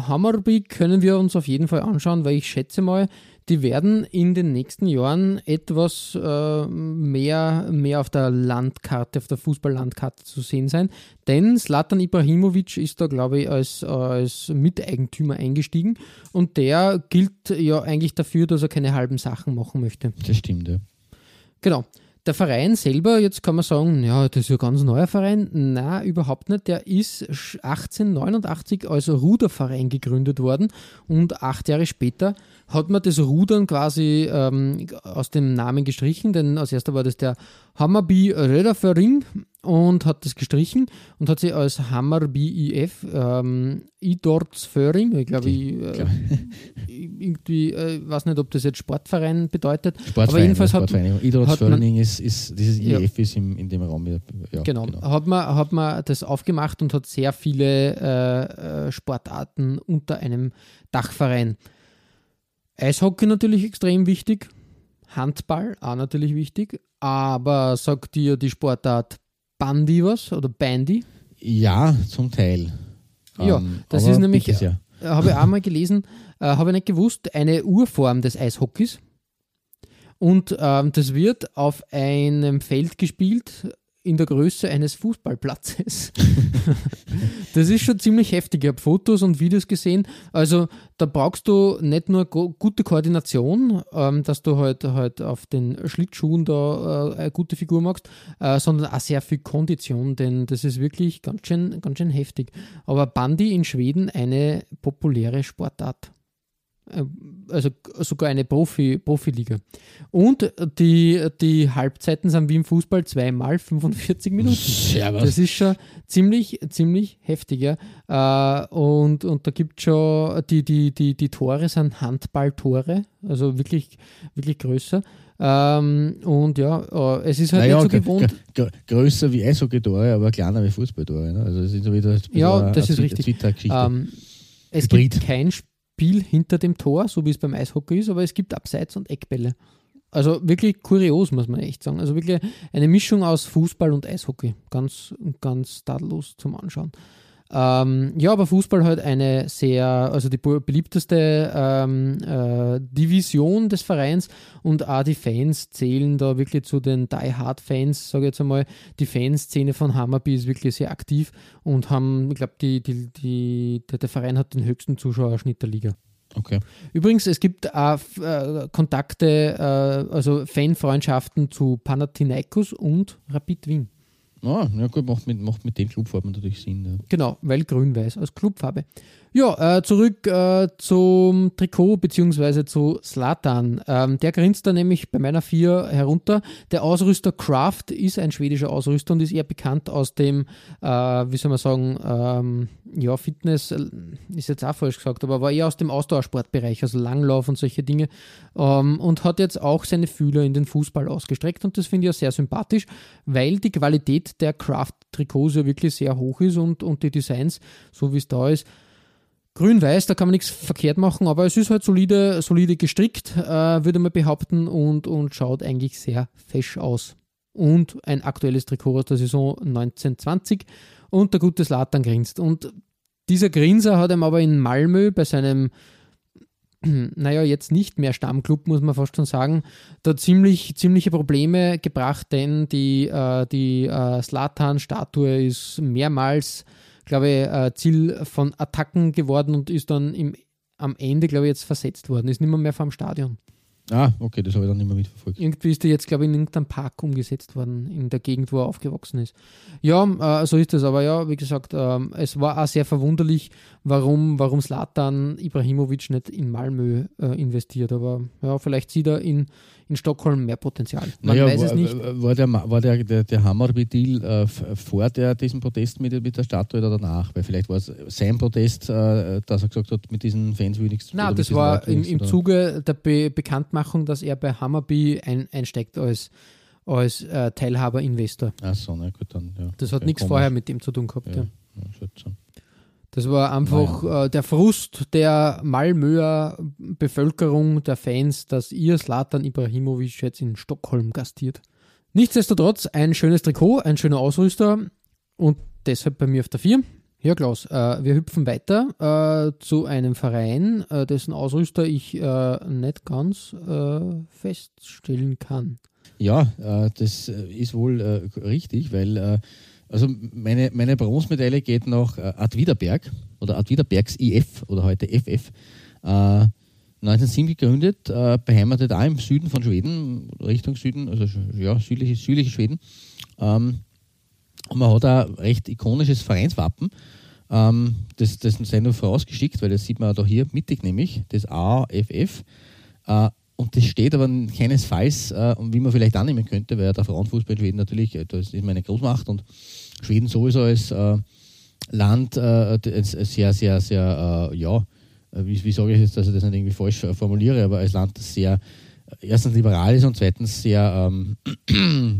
Hammerby können wir uns auf jeden Fall anschauen, weil ich schätze mal, die werden in den nächsten Jahren etwas äh, mehr, mehr auf der Landkarte, auf der Fußballlandkarte zu sehen sein. Denn Slatan Ibrahimovic ist da, glaube ich, als, als Miteigentümer eingestiegen und der gilt ja eigentlich dafür, dass er keine halben Sachen machen möchte. Das stimmt, ja. Genau. Der Verein selber, jetzt kann man sagen, ja, das ist ja ein ganz neuer Verein. Nein, überhaupt nicht. Der ist 1889 als Ruderverein gegründet worden und acht Jahre später hat man das Rudern quasi ähm, aus dem Namen gestrichen, denn als erster war das der Hammerby Röderverein und hat das gestrichen und hat sie als Hammerby IF ähm, Idortsföring, ich glaube, ich, äh, irgendwie, äh, weiß nicht, ob das jetzt Sportverein bedeutet, Sportverein, aber jedenfalls hat, Idortsföring ist, ist, dieses IF ja, ist im, in dem Raum. Ja, genau, genau, Hat, man, hat man das aufgemacht und hat sehr viele äh, äh Sportarten unter einem Dachverein. Eishockey natürlich extrem wichtig, Handball auch natürlich wichtig, aber sagt dir die Sportart Bandy was oder Bandy? Ja, zum Teil. Ja, ähm, das ist nämlich, ja. Äh, habe ich auch mal gelesen, äh, habe ich nicht gewusst, eine Urform des Eishockeys. Und ähm, das wird auf einem Feld gespielt, in der Größe eines Fußballplatzes. das ist schon ziemlich heftig. Ich habe Fotos und Videos gesehen. Also da brauchst du nicht nur gute Koordination, ähm, dass du halt, halt auf den Schlittschuhen da äh, eine gute Figur machst, äh, sondern auch sehr viel Kondition, denn das ist wirklich ganz schön, ganz schön heftig. Aber Bandy in Schweden eine populäre Sportart. Äh, also sogar eine Profi, Profiliga. Und die, die Halbzeiten sind wie im Fußball zweimal 45 Minuten. Servus. Das ist schon ziemlich, ziemlich heftig. Ja. Äh, und, und da gibt es schon, die, die, die, die Tore sind Handballtore, also wirklich, wirklich größer. Ähm, und ja, äh, es ist halt naja, nicht so gewohnt. Größer wie Eishockey-Tore, aber kleiner wie Fußballtore. Ne? Also es ist wieder ja, das ist richtig. Ähm, es Hybrid. gibt kein Spiel Spiel hinter dem Tor, so wie es beim Eishockey ist, aber es gibt Abseits- und Eckbälle. Also wirklich kurios, muss man echt sagen. Also wirklich eine Mischung aus Fußball und Eishockey. Ganz, ganz tadellos zum Anschauen. Ähm, ja, aber Fußball halt eine sehr, also die beliebteste ähm, äh, Division des Vereins und auch die Fans zählen da wirklich zu den Die Hard Fans, sage ich jetzt einmal. Die Fanszene von Hammerby ist wirklich sehr aktiv und haben, ich glaube, die, die, die, der, der Verein hat den höchsten Zuschauerschnitt der Liga. Okay. Übrigens, es gibt auch äh, Kontakte, äh, also Fanfreundschaften zu Panathinaikos und Rapid Wien. Ah, ja gut, macht mit, macht mit den Clubfarben natürlich Sinn. Ja. Genau, weil grün-weiß als Clubfarbe. Ja, äh, zurück äh, zum Trikot bzw. zu Slatan. Ähm, der grinst da nämlich bei meiner 4 herunter. Der Ausrüster Kraft ist ein schwedischer Ausrüster und ist eher bekannt aus dem, äh, wie soll man sagen, ähm, ja, Fitness äh, ist jetzt auch falsch gesagt, aber war eher aus dem Ausdauersportbereich, also Langlauf und solche Dinge. Ähm, und hat jetzt auch seine Fühler in den Fußball ausgestreckt und das finde ich ja sehr sympathisch, weil die Qualität der Kraft-Trikots ja wirklich sehr hoch ist und, und die Designs, so wie es da ist, Grün-Weiß, da kann man nichts verkehrt machen, aber es ist halt solide, solide gestrickt, äh, würde man behaupten, und, und schaut eigentlich sehr fesch aus. Und ein aktuelles Trikot aus der Saison 1920 und der gute Slatan grinst. Und dieser Grinser hat ihm aber in Malmö bei seinem, naja, jetzt nicht mehr Stammclub, muss man fast schon sagen, da ziemlich, ziemliche Probleme gebracht, denn die, äh, die äh, Slatan-Statue ist mehrmals glaube ich, äh, Ziel von Attacken geworden und ist dann im, am Ende, glaube ich, jetzt versetzt worden. Ist nicht mehr, mehr vor dem Stadion. Ah, okay, das habe ich dann nicht mehr mitverfolgt. Irgendwie ist er jetzt, glaube ich, in irgendeinem Park umgesetzt worden, in der Gegend, wo er aufgewachsen ist. Ja, äh, so ist es. Aber ja, wie gesagt, äh, es war auch sehr verwunderlich, warum, warum Slatan Ibrahimovic nicht in Malmö äh, investiert. Aber ja, vielleicht sieht er in, in Stockholm mehr Potenzial. Man naja, weiß war, es nicht. War der, war der, der, der Hammarby-Deal äh, vor der, diesem Protest mit, mit der Statue oder danach? Weil vielleicht war es sein Protest, äh, dass er gesagt hat, mit diesen Fans will ich nichts Nein, das war im, im Zuge der Be Bekanntmachung, dass er bei Hammarby ein, einsteigt als als äh, Teilhaber-Investor. Ach so, na gut, dann, ja. Das hat ja, nichts vorher mit dem zu tun gehabt. Ja, ja. Das war einfach naja. äh, der Frust der Malmöer Bevölkerung, der Fans, dass ihr Slatan Ibrahimovic jetzt in Stockholm gastiert. Nichtsdestotrotz ein schönes Trikot, ein schöner Ausrüster und deshalb bei mir auf der 4. Ja, Klaus, äh, wir hüpfen weiter äh, zu einem Verein, äh, dessen Ausrüster ich äh, nicht ganz äh, feststellen kann. Ja, äh, das ist wohl richtig, weil also meine, meine Bronzemedaille geht nach äh, Adwiderberg oder Adwiderbergs IF oder heute FF. Äh, 1907 gegründet, äh, beheimatet auch im Süden von Schweden, Richtung Süden, also ja, südliche, südliche Schweden. Ähm, und man hat ein recht ikonisches Vereinswappen. Ähm, das, das sei nur vorausgeschickt, weil das sieht man da hier mittig nämlich, das AFF. Äh, und das steht aber keinesfalls, äh, wie man vielleicht annehmen könnte, weil der Frauenfußball Schweden natürlich, äh, das ist meine Großmacht und Schweden sowieso als äh, Land äh, sehr, sehr, sehr, äh, ja, äh, wie, wie sage ich jetzt, dass ich das nicht irgendwie falsch formuliere, aber als Land, das sehr erstens liberal ist und zweitens sehr, ähm,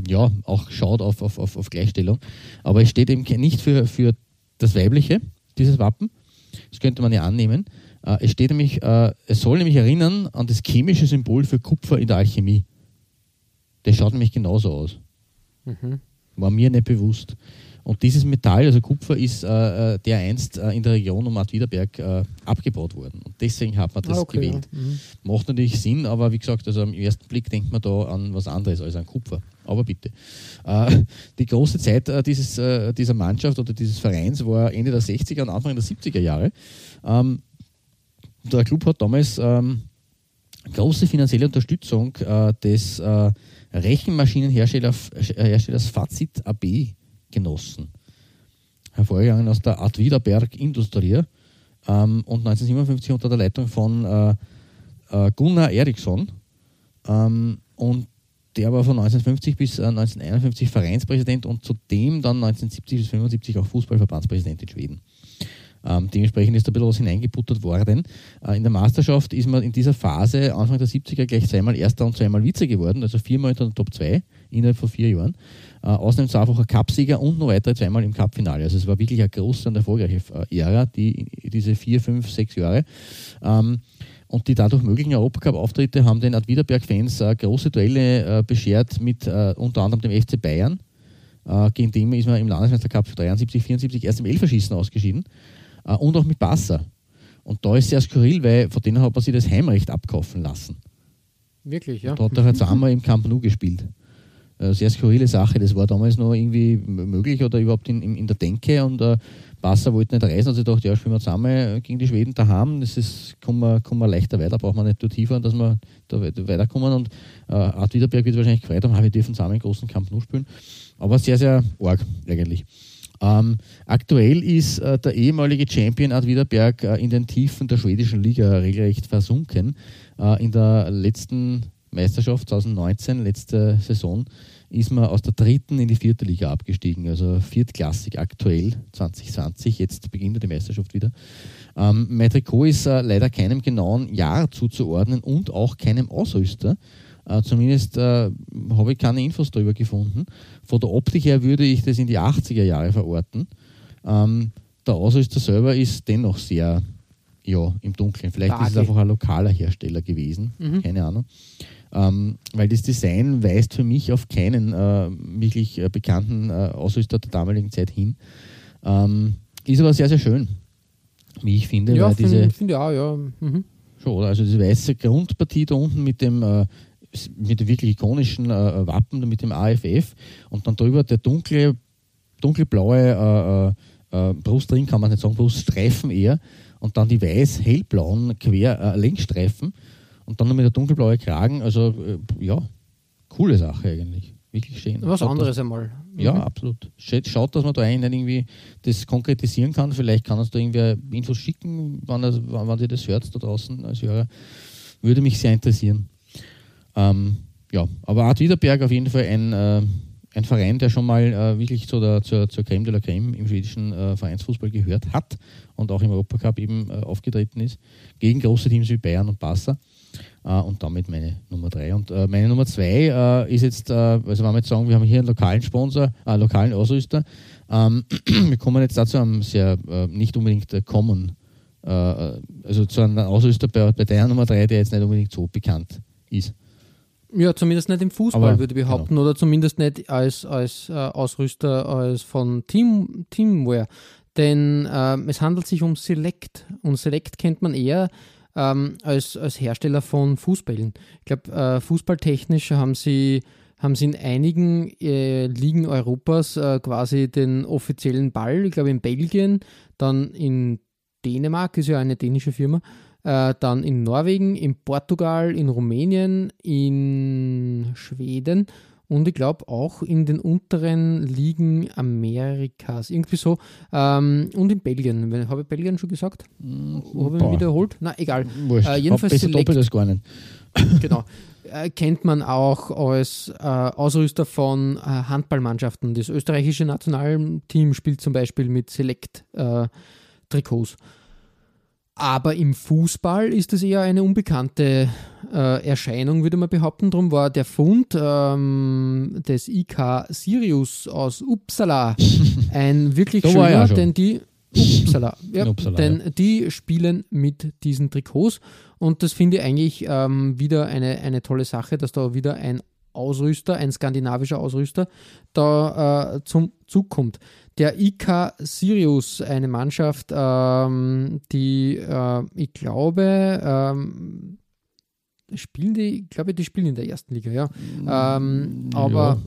ja, auch schaut auf, auf, auf, auf Gleichstellung. Aber es steht eben nicht für, für das Weibliche, dieses Wappen. Das könnte man ja annehmen. Äh, es steht nämlich, äh, es soll nämlich erinnern an das chemische Symbol für Kupfer in der Alchemie. Das schaut nämlich genauso aus. Mhm. War mir nicht bewusst. Und dieses Metall, also Kupfer, ist äh, äh der einst äh, in der Region um Ad Wiederberg äh, abgebaut worden. Und deswegen hat man das ah, okay, gewählt. Ja. Mhm. Macht natürlich Sinn, aber wie gesagt, also am ersten Blick denkt man da an was anderes als an Kupfer. Aber bitte. Äh, die große Zeit dieses, dieser Mannschaft oder dieses Vereins war Ende der 60er und Anfang der 70er Jahre. Ähm, der Club hat damals ähm, große finanzielle Unterstützung äh, des äh, Rechenmaschinenherstellers Herstellers Fazit AB genossen. Hervorgegangen aus der Adwiderberg Industrie ähm, und 1957 unter der Leitung von äh, äh, Gunnar Eriksson. Ähm, und der war von 1950 bis 1951 äh, Vereinspräsident und zudem dann 1970 bis 1975 auch Fußballverbandspräsident in Schweden. Ähm, dementsprechend ist da ein bisschen was hineingebuttert worden. Äh, in der Meisterschaft ist man in dieser Phase Anfang der 70er gleich zweimal Erster und zweimal Vize geworden, also viermal in der Top 2 innerhalb von vier Jahren. Äh, außerdem zweifacher Cupsieger und noch weitere zweimal im Cupfinale. Also es war wirklich eine große und erfolgreiche äh, Ära, die, diese vier, fünf, sechs Jahre. Ähm, und die dadurch möglichen Europacup-Auftritte haben den Adwiderberg-Fans äh, große Duelle äh, beschert mit äh, unter anderem dem FC Bayern. Äh, gegen den ist man im Landesmeistercup 73, 74 erst im Elferschießen ausgeschieden und auch mit Basser. Und da ist es sehr skurril, weil von denen hat man sich das Heimrecht abkaufen lassen. Wirklich, ja. Da hat er jetzt einmal im Camp Nou gespielt. Äh, sehr skurrile Sache. Das war damals noch irgendwie möglich oder überhaupt in, in, in der Denke. Und äh, Basser wollte nicht reisen, also dachte, ja, spielen wir zusammen gegen die Schweden daheim. Das ist, kommen wir, kommen wir leichter weiter, braucht man nicht dort hinfahren, dass wir da weiterkommen. Und äh, Art Wiederberg wird wahrscheinlich gefreut haben, wir dürfen zusammen einen großen Camp Nou spielen. Aber sehr, sehr arg eigentlich. Ähm, aktuell ist äh, der ehemalige Champion Ad Widerberg äh, in den Tiefen der schwedischen Liga regelrecht versunken. Äh, in der letzten Meisterschaft 2019, letzte Saison, ist man aus der dritten in die vierte Liga abgestiegen, also viertklassig aktuell 2020, jetzt beginnt die Meisterschaft wieder. Ähm, mein Trikot ist äh, leider keinem genauen Jahr zuzuordnen und auch keinem Ausrüster. Äh, zumindest äh, habe ich keine Infos darüber gefunden. Von der Optik her würde ich das in die 80er Jahre verorten. Ähm, der Ausrüster selber ist dennoch sehr ja, im Dunkeln. Vielleicht Vage. ist es einfach ein lokaler Hersteller gewesen, mhm. keine Ahnung. Ähm, weil das Design weist für mich auf keinen äh, wirklich äh, bekannten äh, Ausrüster der damaligen Zeit hin. Ähm, ist aber sehr, sehr schön, wie ich finde. Ja, finde find ich auch, ja. Mhm. Schon, also diese weiße Grundpartie da unten mit dem äh, mit dem wirklich ikonischen äh, Wappen, mit dem AFF und dann drüber der dunkle, dunkelblaue äh, äh, äh, Brustring, kann man nicht sagen, Bruststreifen eher und dann die weiß-hellblauen Quer äh, Längsstreifen und dann noch mit der dunkelblaue Kragen. Also äh, ja, coole Sache eigentlich. Wirklich schön. Was Schaut anderes das, einmal. Ja, mhm. absolut. Schaut, dass man da einen irgendwie das konkretisieren kann. Vielleicht kann uns da irgendwie Infos schicken, wann, das, wann, wann ihr das hört da draußen als Hörer. Würde mich sehr interessieren. Ähm, ja, aber Art Wiederberg auf jeden Fall ein, äh, ein Verein, der schon mal äh, wirklich zu der, zur, zur Creme de la Creme im schwedischen äh, Vereinsfußball gehört hat und auch im Europacup eben äh, aufgetreten ist, gegen große Teams wie Bayern und Barca. Uh, und damit meine Nummer drei. Und uh, meine Nummer zwei ist jetzt, also wenn wir jetzt sagen, wir haben hier einen lokalen Sponsor, einen lokalen Ausrüster. Ähm, wir kommen jetzt dazu einem sehr nicht unbedingt common, also zu einem Ausrüster bei, bei der Nummer drei, der jetzt nicht unbedingt so bekannt ist. Ja, zumindest nicht im Fußball, Aber, würde ich behaupten, genau. oder zumindest nicht als, als äh, Ausrüster als von Team, Teamware. Denn äh, es handelt sich um Select und Select kennt man eher ähm, als, als Hersteller von Fußballen. Ich glaube, äh, fußballtechnisch haben sie, haben sie in einigen äh, Ligen Europas äh, quasi den offiziellen Ball. Ich glaube, in Belgien, dann in Dänemark, ist ja eine dänische Firma, äh, dann in Norwegen, in Portugal, in Rumänien, in Schweden und ich glaube auch in den unteren Ligen Amerikas. Irgendwie so. Ähm, und in Belgien. Habe ich Belgien schon gesagt? Mm, Habe ich mich wiederholt? Na, egal. Wurscht. Äh, jedenfalls Hab Select, das gar nicht. genau. Äh, kennt man auch als äh, Ausrüster von äh, Handballmannschaften. Das österreichische Nationalteam spielt zum Beispiel mit Select-Trikots. Aber im Fußball ist es eher eine unbekannte äh, Erscheinung, würde man behaupten. Darum war der Fund ähm, des IK Sirius aus Uppsala ein wirklich so schöner, denn die Uppsala, ja, Uppsala, denn ja. die spielen mit diesen Trikots und das finde ich eigentlich ähm, wieder eine, eine tolle Sache, dass da wieder ein Ausrüster, ein skandinavischer Ausrüster, da äh, zum Zug kommt der IK Sirius, eine Mannschaft, ähm, die äh, ich glaube, ähm, spielen die, ich glaube, die spielen in der ersten Liga, ja. Ähm, aber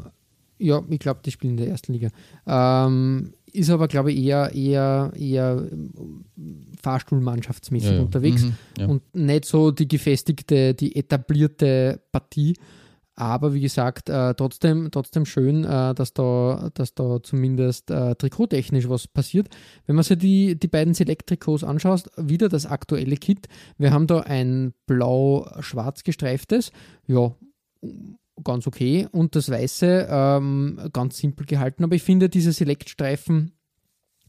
ja, ja ich glaube, die spielen in der ersten Liga. Ähm, ist aber, glaube ich, eher, eher, eher Fahrstuhlmannschaftsmäßig ja, ja. unterwegs mhm, und nicht so die gefestigte, die etablierte Partie. Aber wie gesagt, äh, trotzdem, trotzdem schön, äh, dass, da, dass da zumindest äh, trikottechnisch was passiert. Wenn man sich die, die beiden Select-Trikots anschaut, wieder das aktuelle Kit. Wir haben da ein blau-schwarz gestreiftes, ja, ganz okay. Und das weiße, ähm, ganz simpel gehalten. Aber ich finde, diese Select-Streifen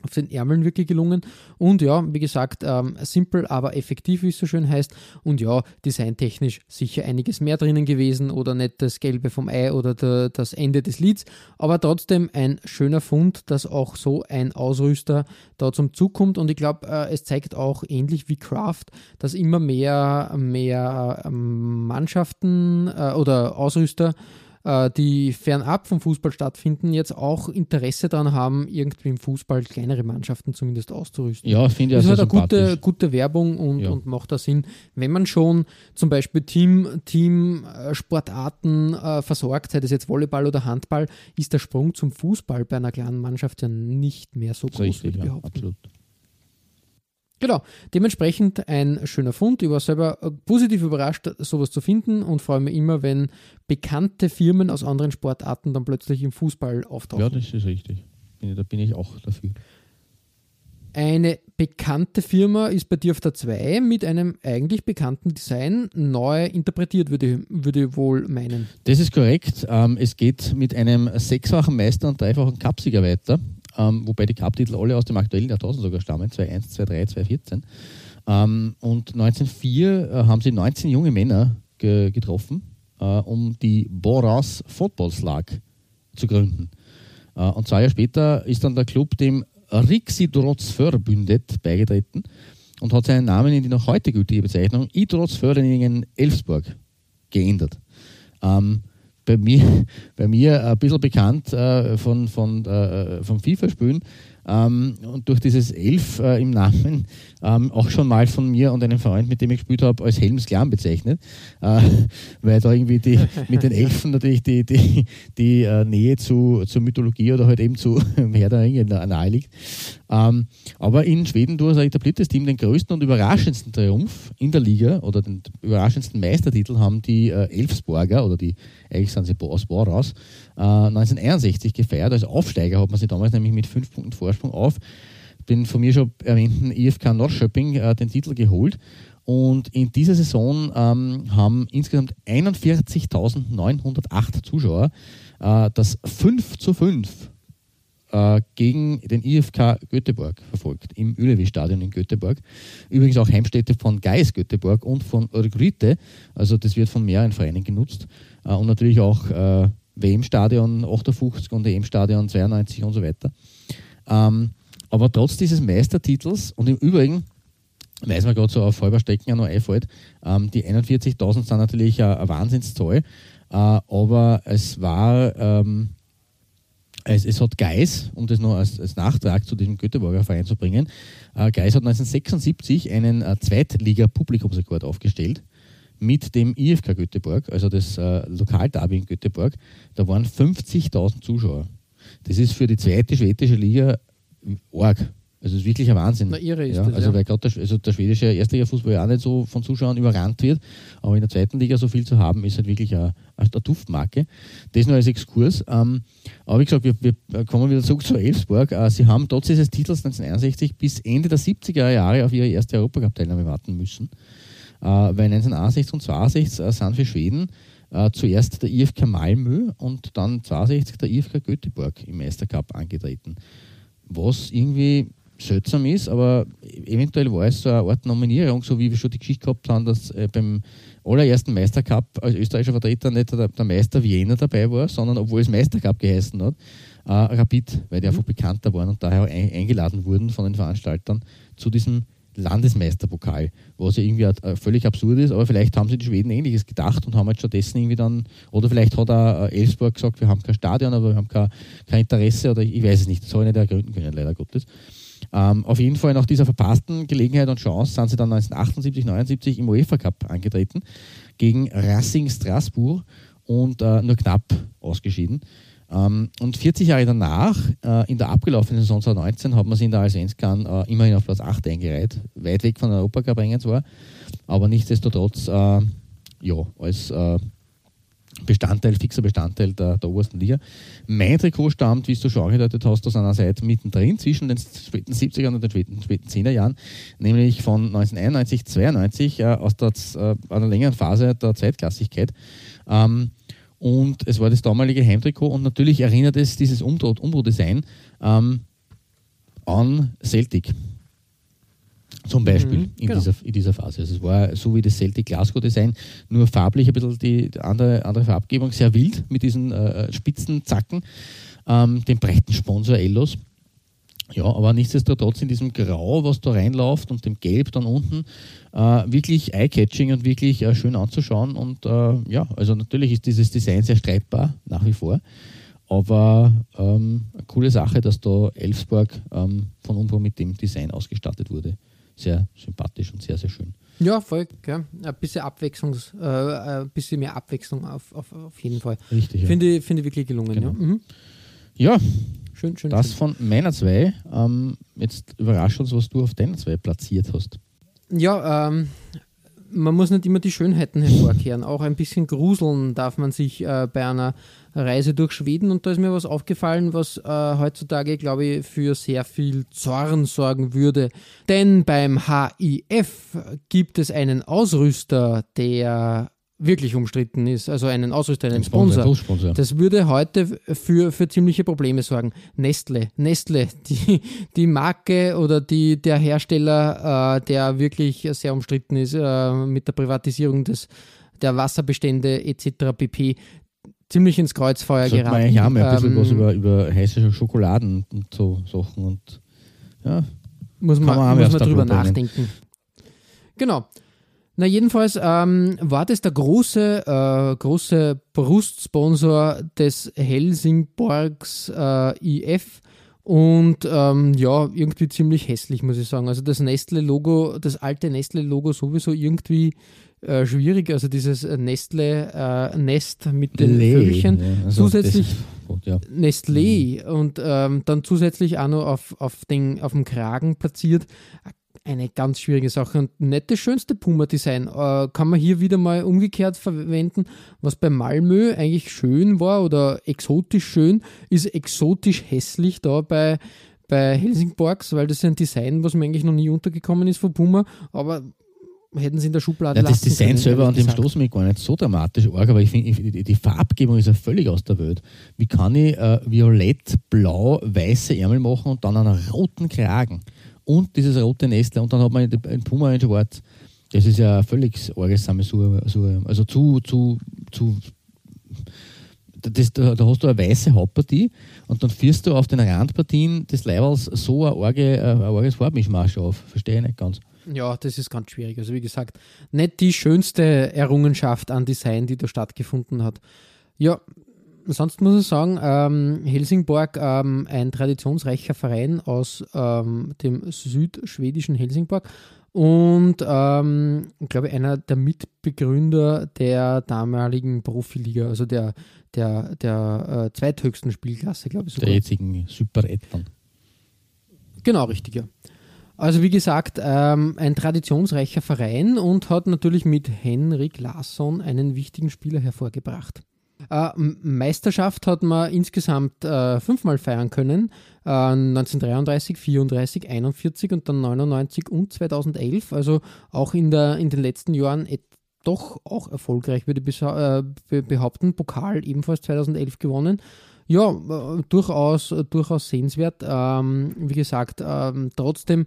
auf den Ärmeln wirklich gelungen. Und ja, wie gesagt, ähm, simpel, aber effektiv, wie es so schön heißt. Und ja, designtechnisch sicher einiges mehr drinnen gewesen oder nicht das Gelbe vom Ei oder der, das Ende des Lieds. Aber trotzdem ein schöner Fund, dass auch so ein Ausrüster da zum Zug kommt. Und ich glaube, äh, es zeigt auch ähnlich wie Craft, dass immer mehr, mehr ähm, Mannschaften äh, oder Ausrüster die fernab vom Fußball stattfinden, jetzt auch Interesse daran haben, irgendwie im Fußball kleinere Mannschaften zumindest auszurüsten. Ja, finde ich Das ist halt eine gute, gute Werbung und, ja. und macht da Sinn, wenn man schon zum Beispiel Team, Team äh, Sportarten äh, versorgt, sei das jetzt Volleyball oder Handball, ist der Sprung zum Fußball bei einer kleinen Mannschaft ja nicht mehr so groß, richtig, ja, absolut. Genau, dementsprechend ein schöner Fund. Ich war selber äh, positiv überrascht, sowas zu finden und freue mich immer, wenn bekannte Firmen aus anderen Sportarten dann plötzlich im Fußball auftauchen. Ja, das ist richtig. ich, da bin ich auch dafür. Eine bekannte Firma ist bei dir auf der 2 mit einem eigentlich bekannten Design neu interpretiert, würde, würde ich wohl meinen. Das ist korrekt. Ähm, es geht mit einem sechsfachen Meister und dreifachen Cupsieger weiter, ähm, wobei die Cup-Titel alle aus dem aktuellen Jahrtausend sogar stammen, 2.1, 2.3, 2.14. Ähm, und 1904 äh, haben sie 19 junge Männer ge getroffen, äh, um die Boras Football Slug zu gründen. Äh, und zwei Jahre später ist dann der Club dem Rixidrotsförbündet beigetreten und hat seinen Namen in die noch heute gültige Bezeichnung Idrotsföreningen Elfsburg geändert. Ähm, bei mir, bei mir ein bisschen bekannt äh, von, von, äh, vom FIFA-Spielen ähm, und durch dieses Elf äh, im Namen ähm, auch schon mal von mir und einem Freund, mit dem ich gespielt habe, als Helms Clan bezeichnet, äh, weil da irgendwie die, mit den Elfen natürlich die, die, die äh, Nähe zu, zur Mythologie oder halt eben zu Herr der Ringe nahe liegt. Ähm, aber in Schweden durch ein etabliertes Team den größten und überraschendsten Triumph in der Liga oder den überraschendsten Meistertitel haben die äh, Elfsborger oder die, eigentlich sind sie aus Boraus, äh, 1961 gefeiert. Als Aufsteiger hat man sie damals nämlich mit fünf Punkten Vorsprung auf den von mir schon erwähnten IFK Norrköping äh, den Titel geholt. Und in dieser Saison ähm, haben insgesamt 41.908 Zuschauer äh, das 5 zu 5 äh, gegen den IFK Göteborg verfolgt, im Ülewi-Stadion in Göteborg. Übrigens auch Heimstätte von Geis Göteborg und von Örgryte, also das wird von mehreren Vereinen genutzt. Äh, und natürlich auch äh, WM-Stadion 58 und EM-Stadion 92 und so weiter. Ähm, aber trotz dieses Meistertitels und im Übrigen, weiß man gerade so auf Halberstecken ja noch einfällt, ähm, die 41.000 sind natürlich ein, ein Wahnsinnszahl, äh, aber es war, ähm, es, es, hat Geis, um das noch als, als Nachtrag zu diesem Göteborger Verein zu bringen, äh, Geis hat 1976 einen äh, Zweitliga-Publikumsrekord aufgestellt mit dem IFK Göteborg, also das äh, Lokalderby in Göteborg, da waren 50.000 Zuschauer. Das ist für die zweite schwedische Liga arg. Also es ist wirklich ein Wahnsinn. Na, irre ist ja, das, also ja. weil gerade der, also der schwedische Erstliga-Fußball ja auch nicht so von Zuschauern überrannt wird, aber in der zweiten Liga so viel zu haben, ist halt wirklich eine, eine Duftmarke. Das nur als Exkurs. Ähm, aber wie gesagt, wir, wir, kommen wieder zurück zu Elfsborg. Äh, sie haben trotz dieses Titels 1961 bis Ende der 70er Jahre auf ihre erste Europacup-Teilnahme warten müssen. Äh, weil 1961 und 62 äh, sind für Schweden äh, zuerst der IFK Malmö und dann 62 der IFK Göteborg im Meistercup angetreten. Was irgendwie seltsam ist, aber eventuell war es so eine Art Nominierung, so wie wir schon die Geschichte gehabt haben, dass beim allerersten Meistercup als österreichischer Vertreter nicht der, der, Meister Wiener dabei war, sondern obwohl es Meistercup geheißen hat, äh, Rapid, weil die einfach bekannter waren und daher ein, eingeladen wurden von den Veranstaltern zu diesem Landesmeisterpokal, was ja irgendwie äh, völlig absurd ist, aber vielleicht haben sie die Schweden ähnliches gedacht und haben halt stattdessen irgendwie dann, oder vielleicht hat auch äh, Elfsborg gesagt, wir haben kein Stadion, aber wir haben kein, kein Interesse oder ich weiß es nicht, das habe ich nicht ergründen können, leider Gottes. Ähm, auf jeden Fall nach dieser verpassten Gelegenheit und Chance sind sie dann 1978, 79 im UEFA Cup angetreten gegen Racing Strasbourg und äh, nur knapp ausgeschieden. Ähm, und 40 Jahre danach, äh, in der abgelaufenen Saison 2019, hat man sich in der Allsvenskan äh, immerhin auf Platz 8 eingereiht, weit weg von der Europacup zwar, aber nichtsdestotrotz äh, ja, als äh, Bestandteil, fixer Bestandteil der, der, obersten Liga. Mein Trikot stammt, wie du schon angedeutet hast, aus einer Zeit mittendrin zwischen den späten 70er und den späten, späten 10er Jahren, nämlich von 1991, 92 äh, aus der, äh, einer längeren Phase der Zweitklassigkeit. Ähm, und es war das damalige Heimtrikot und natürlich erinnert es dieses Umbro-Design ähm, an Celtic. Zum Beispiel mhm, in, genau. dieser, in dieser Phase. Also es war so wie das Celtic Glasgow Design, nur farblich ein bisschen die andere, andere Farbgebung, sehr wild mit diesen äh, spitzen Zacken, ähm, dem breiten Sponsor Ellos. Ja, aber nichtsdestotrotz in diesem Grau, was da reinläuft und dem Gelb dann unten, äh, wirklich eye-catching und wirklich äh, schön anzuschauen. Und äh, ja, also natürlich ist dieses Design sehr streitbar, nach wie vor. Aber ähm, eine coole Sache, dass da Elfsborg ähm, von Umbro mit dem Design ausgestattet wurde. Sehr sympathisch und sehr, sehr schön. Ja, voll, ja. Ein bisschen Abwechslungs, äh, ein bisschen mehr Abwechslung auf, auf, auf jeden Fall. Richtig. Finde ich find wirklich gelungen, genau. ja. Mhm. Ja, schön, schön. Das schön. von meiner zwei. Ähm, jetzt überrascht uns, was du auf deiner zwei platziert hast. Ja, ähm, man muss nicht immer die Schönheiten hervorkehren. Auch ein bisschen gruseln darf man sich äh, bei einer Reise durch Schweden. Und da ist mir was aufgefallen, was äh, heutzutage, glaube ich, für sehr viel Zorn sorgen würde. Denn beim HIF gibt es einen Ausrüster, der wirklich umstritten ist, also einen Ausrüster, einen Sponsor, Sponsor. Das würde heute für, für ziemliche Probleme sorgen. Nestle, Nestle, die, die Marke oder die, der Hersteller, äh, der wirklich sehr umstritten ist äh, mit der Privatisierung des, der Wasserbestände etc. pp. ziemlich ins Kreuzfeuer Sollte geraten. Man ja, mal ein bisschen ähm, was über, über heiße Schokoladen und so Sachen und ja. Muss man, man, muss man drüber nachdenken. Genau. Na, jedenfalls ähm, war das der große, äh, große Brustsponsor des Helsingborgs äh, IF und ähm, ja, irgendwie ziemlich hässlich, muss ich sagen. Also das Nestle-Logo, das alte Nestle-Logo sowieso irgendwie äh, schwierig. Also dieses Nestle äh, Nest mit den Lee, Vögelchen. Ja, also zusätzlich gut, ja. Nestlé mhm. und ähm, dann zusätzlich auch noch auf, auf, den, auf dem Kragen platziert eine ganz schwierige Sache und nicht das schönste Puma-Design. Äh, kann man hier wieder mal umgekehrt verwenden. Was bei Malmö eigentlich schön war oder exotisch schön, ist exotisch hässlich da bei, bei Helsingborgs, weil das ist ein Design, was mir eigentlich noch nie untergekommen ist von Puma, aber hätten sie in der Schublade ja, Das Design können, selber an dem stoßen mich gar nicht so dramatisch arg, aber ich finde, die Farbgebung ist ja völlig aus der Welt. Wie kann ich äh, violett, blau, weiße Ärmel machen und dann einen roten Kragen? Und dieses rote Nestle und dann hat man ein Puma in Schwarz. Das ist ja völlig arges. Also zu, zu, zu das, da, da, hast du eine weiße Hauptpartie und dann führst du auf den Randpartien des Leibers so ein, arge, äh, ein arges Farbmischmasch auf. Verstehe ich nicht ganz. Ja, das ist ganz schwierig. Also wie gesagt, nicht die schönste Errungenschaft an Design, die da stattgefunden hat. Ja, sonst muss ich sagen, ähm, Helsingborg, ähm, ein traditionsreicher Verein aus ähm, dem südschwedischen Helsingborg und ähm, ich glaube einer der Mitbegründer der damaligen Profiliga, also der, der, der äh, zweithöchsten Spielklasse, glaube ich. Sogar. Der jetzigen Super-Ettern. Genau, richtig, ja. Also wie gesagt, ähm, ein traditionsreicher Verein und hat natürlich mit Henrik Larsson einen wichtigen Spieler hervorgebracht. Äh, Meisterschaft hat man insgesamt äh, fünfmal feiern können. Äh, 1933, 34, 41 und dann 99 und 2011. Also auch in, der, in den letzten Jahren doch auch erfolgreich, würde ich äh, behaupten. Pokal ebenfalls 2011 gewonnen. Ja, äh, durchaus, durchaus sehenswert. Ähm, wie gesagt, ähm, trotzdem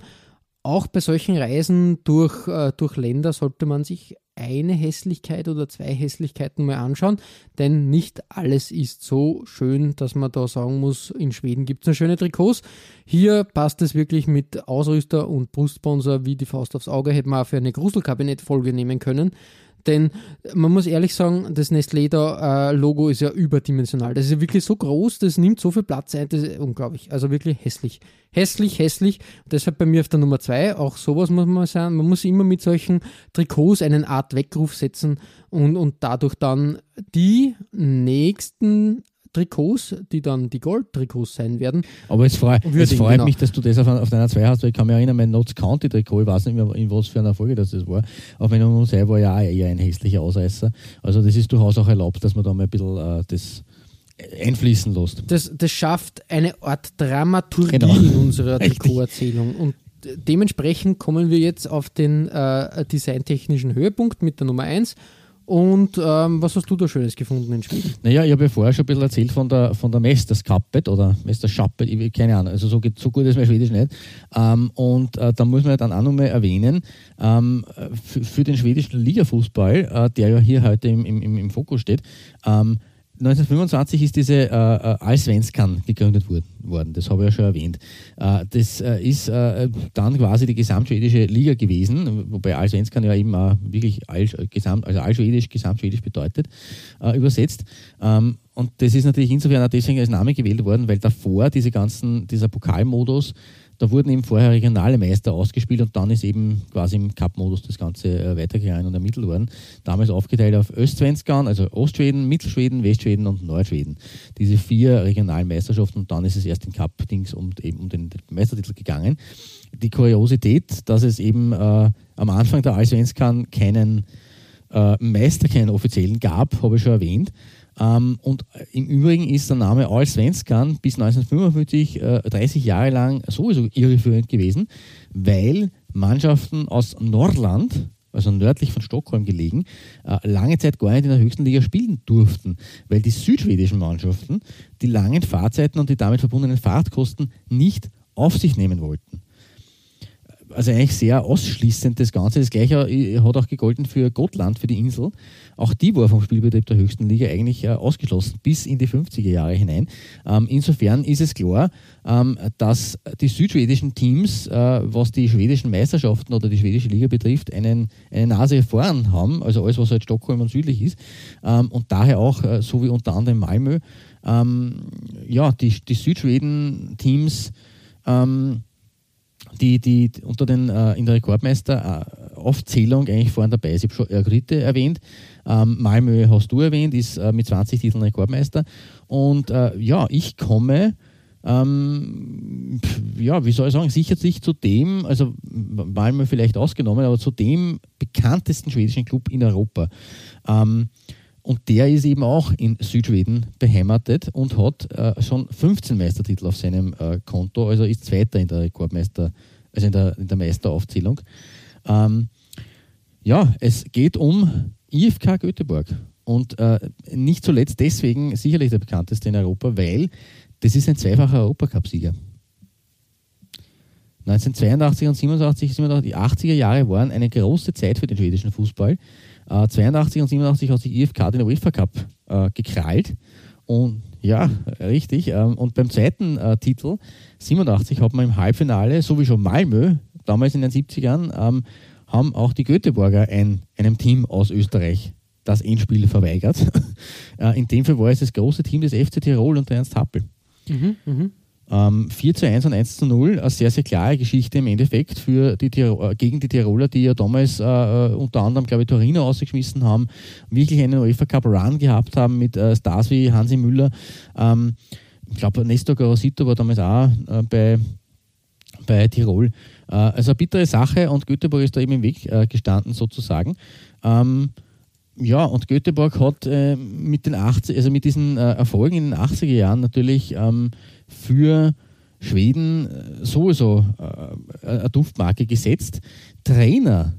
auch bei solchen Reisen durch, äh, durch Länder sollte man sich eine Hässlichkeit oder zwei Hässlichkeiten mal anschauen, denn nicht alles ist so schön, dass man da sagen muss, in Schweden gibt es eine schöne Trikots. Hier passt es wirklich mit Ausrüster und Brustsponsor wie die Faust aufs Auge, hätte man auch für eine Gruselkabinett-Folge nehmen können. Denn man muss ehrlich sagen, das Nestlé-Logo äh, ist ja überdimensional. Das ist ja wirklich so groß, das nimmt so viel Platz ein, das ist unglaublich. Also wirklich hässlich. Hässlich, hässlich. Und deshalb bei mir auf der Nummer zwei, auch sowas muss man sagen, man muss immer mit solchen Trikots einen Art Weckruf setzen und, und dadurch dann die nächsten Trikots, die dann die Gold-Trikots sein werden. Aber es, freu, es freut genau. mich, dass du das auf, auf, deiner 2 hast, weil ich kann mich erinnern, mein Notts County-Trikot, ich weiß nicht mehr, in was für einer Folge das, das war, aber meine Nummer 2 war ja auch eher ein hässlicher Ausreißer. Also das ist durchaus auch erlaubt, dass man da mal ein bisschen äh, das einfließen lässt. Das, das schafft eine Art Dramaturgie genau. in unserer Trikoterzählung und dementsprechend kommen wir jetzt auf den äh, designtechnischen Höhepunkt mit der Nummer 1 und ähm, was hast du da Schönes gefunden in Schweden? Naja, ich habe ja vorher schon ein bisschen erzählt von der, von der Meisterskappet oder Meisterschappet, ich, keine Ahnung, also so, so gut ist mein Schwedisch nicht. Ähm, und äh, da muss man dann auch nochmal erwähnen, ähm, für, für, den schwedischen Ligafußball, äh, der ja hier heute im, im, im Fokus steht, ähm, 1925 ist diese äh, äh, Allsvenskan gegründet worden, das habe ich ja schon erwähnt. Äh, das äh, ist dann quasi die gesamtschwedische Liga gewesen, wobei Allsvenskan ja eben auch wirklich all, also allschwedisch, gesamtschwedisch bedeutet, übersetzt. Ähm, und das ist natürlich insofern auch deswegen als Name gewählt worden, weil davor diese ganzen, dieser Pokalmodus Da wurden eben vorher regionale Meister ausgespielt und dann ist eben quasi im Cup-Modus das Ganze äh, weitergegangen und ermittelt worden. Damals aufgeteilt auf Östsvenskan, also Ostschweden, Mittelschweden, Westschweden und Nordschweden. Diese vier regionalen Meisterschaften und dann ist es erst in Cup-Dings um, eben um den Meistertitel gegangen. Die Kuriosität, dass es eben äh, am Anfang der Allsvenskan keinen äh, Meister, keinen offiziellen gab, habe ich schon erwähnt. Ähm, und im Übrigen ist der Name Allsvenskan bis 1955 äh, 30 Jahre lang sowieso irreführend gewesen, weil Mannschaften aus Nordland, also nördlich von Stockholm gelegen, äh, lange Zeit gar nicht in der höchsten Liga spielen durften, weil die südschwedischen Mannschaften die langen Fahrzeiten und die damit verbundenen Fahrtkosten nicht auf sich nehmen wollten also eigentlich sehr ausschließend das Ganze. Das gleiche äh, hat auch gegolten für Gotland, für die Insel. Auch die war vom Spielbetrieb der höchsten Liga eigentlich äh, ausgeschlossen bis in die 50er Jahre hinein. Ähm, insofern ist es klar, ähm, dass die südschwedischen Teams, äh, was die schwedischen Meisterschaften oder die schwedische Liga betrifft, einen, eine Nase vorn haben, also alles, was halt Stockholm und südlich ist. Ähm, und daher auch, so wie unter anderem Malmö, ja, die, die Südschweden-Teams die, die unter den äh, in der Rekordmeister-Aufzählung äh, eigentlich vorhin dabei ist. Ich habe schon Örgryte erwähnt, ähm, Malmö hast du erwähnt, ist äh, mit 20 Titeln Rekordmeister. Und äh, ja, ich komme, ähm, ja, wie soll ich sagen, sichert sich zu dem, also Malmö vielleicht ausgenommen, aber zu dem bekanntesten schwedischen Club in Europa. Ähm, und der ist eben auch in Südschweden beheimatet und hat äh, schon 15 Meistertitel auf seinem äh, Konto, also ist Zweiter in der Rekordmeister, also in der, in der Meisteraufzählung. Ähm, ja, es geht um IFK Göteborg. Und äh, nicht zuletzt deswegen sicherlich der bekannteste in Europa, weil das ist ein zweifacher Europacup-Sieger. 1982 und 87, 87, die 80er Jahre waren eine große Zeit für den schwedischen Fußball. Äh, 82 und 87 hat sich IFK den UEFA Cup äh, gekrallt. Und ja, richtig. Ähm, und beim zweiten äh, Titel, 87, hat man im Halbfinale, so wie schon Malmö, damals in den 70ern, ähm, haben auch die Göteborger ein, einem Team aus Österreich das Endspiel verweigert. äh, in dem Fall war es das große Team des FC Tirol und der Ernst Happel. Mhm, mh. Ähm, 4 zu 1 und 1 zu 0, eine sehr, sehr klare Geschichte im Endeffekt für die Tirol, äh, gegen die Tiroler, die ja damals äh, äh, unter anderem, glaube ich, Torino ausgeschmissen haben, wirklich einen UEFA Cup Run gehabt haben mit äh, Stars wie Hansi Müller. Ähm, ich glaube, Nestor Gorosito war damals auch äh, bei, bei Tirol. Äh, also eine bittere Sache und Göteborg ist da eben im Weg gestanden sozusagen. Ähm, ja, und Göteborg hat äh, mit den 80, also mit diesen äh, Erfolgen in den 80er Jahren natürlich ähm, für Schweden äh, sowieso äh, eine Duftmarke gesetzt. Trainer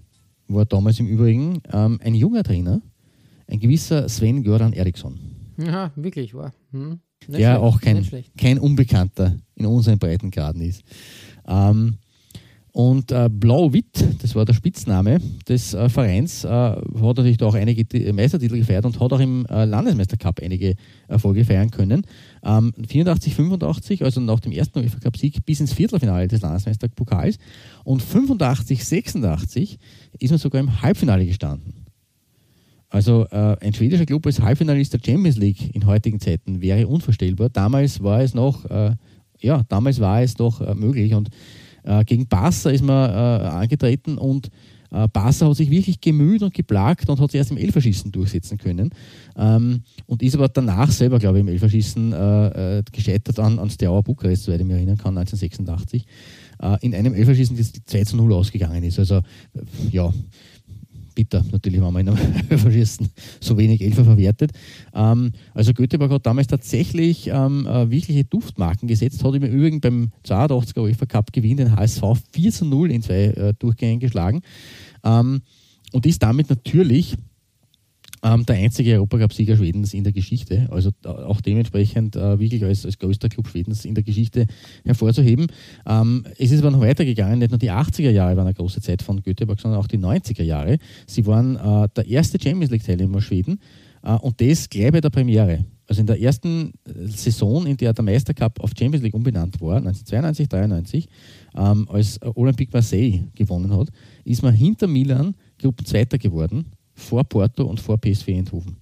war damals im Übrigen ähm, ein junger Trainer, ein gewisser Sven Göran Eriksson. Ja, wirklich, war. Hm. Der schlecht, auch kein, kein Unbekannter in unseren Breitengraden ist. Ähm, und äh, Blau-Witt, das war der Spitzname des äh, Vereins, äh, hat natürlich auch einige Meistertitel gefeiert und hat auch im äh, Landesmeistercup einige Erfolge feiern können. Ähm, 84, 85, also nach dem ersten UEFA Cup Sieg bis ins Viertelfinale des Landesmeisterpokals. Und 85, 86 ist man sogar im Halbfinale gestanden. Also äh, ein schwedischer Club als Halbfinalist der Champions League in heutigen Zeiten wäre unvorstellbar. Damals war es noch, äh, ja, damals war es doch möglich und äh, gegen Barca ist man äh, angetreten und äh, Barca hat sich wirklich gemüht und geplagt und hat sich erst im Elferschießen durchsetzen können. Ähm, und ist aber danach selber, glaube ich, im Elferschießen äh, äh, gescheitert an, an Steaua Bukarest, soweit ich mich erinnern kann, 1986. Äh, in einem Elferschießen, das 2 zu 0 ausgegangen ist. Also, ja, bitter natürlich, wenn man in einem Verschießen so wenig Elfer verwertet. Ähm, also Göteborg hat damals tatsächlich ähm, äh, wirkliche Duftmarken gesetzt, hat im Übrigen beim 82er UEFA Cup Gewinn den HSV 4 zu 0 in zwei äh, Durchgängen geschlagen ähm, und ist damit natürlich ähm, der einzige Europacup-Sieger Schwedens in der Geschichte, also auch dementsprechend äh, wirklich als, als größter Club Schwedens in der Geschichte hervorzuheben. Ähm, es ist aber noch weitergegangen, nicht nur die 80er Jahre waren eine große Zeit von Göteborg, sondern auch die 90er Jahre. Sie waren äh, der erste Champions League-Teilnehmer Schweden äh, und das gleich bei der Premiere. Also in der ersten äh, Saison, in der der Meistercup auf Champions League umbenannt war, 1992, 93, ähm, als Olympique Marseille gewonnen hat, ist man hinter Milan Gruppenzweiter geworden vor Porto und vor PSV Eindhoven.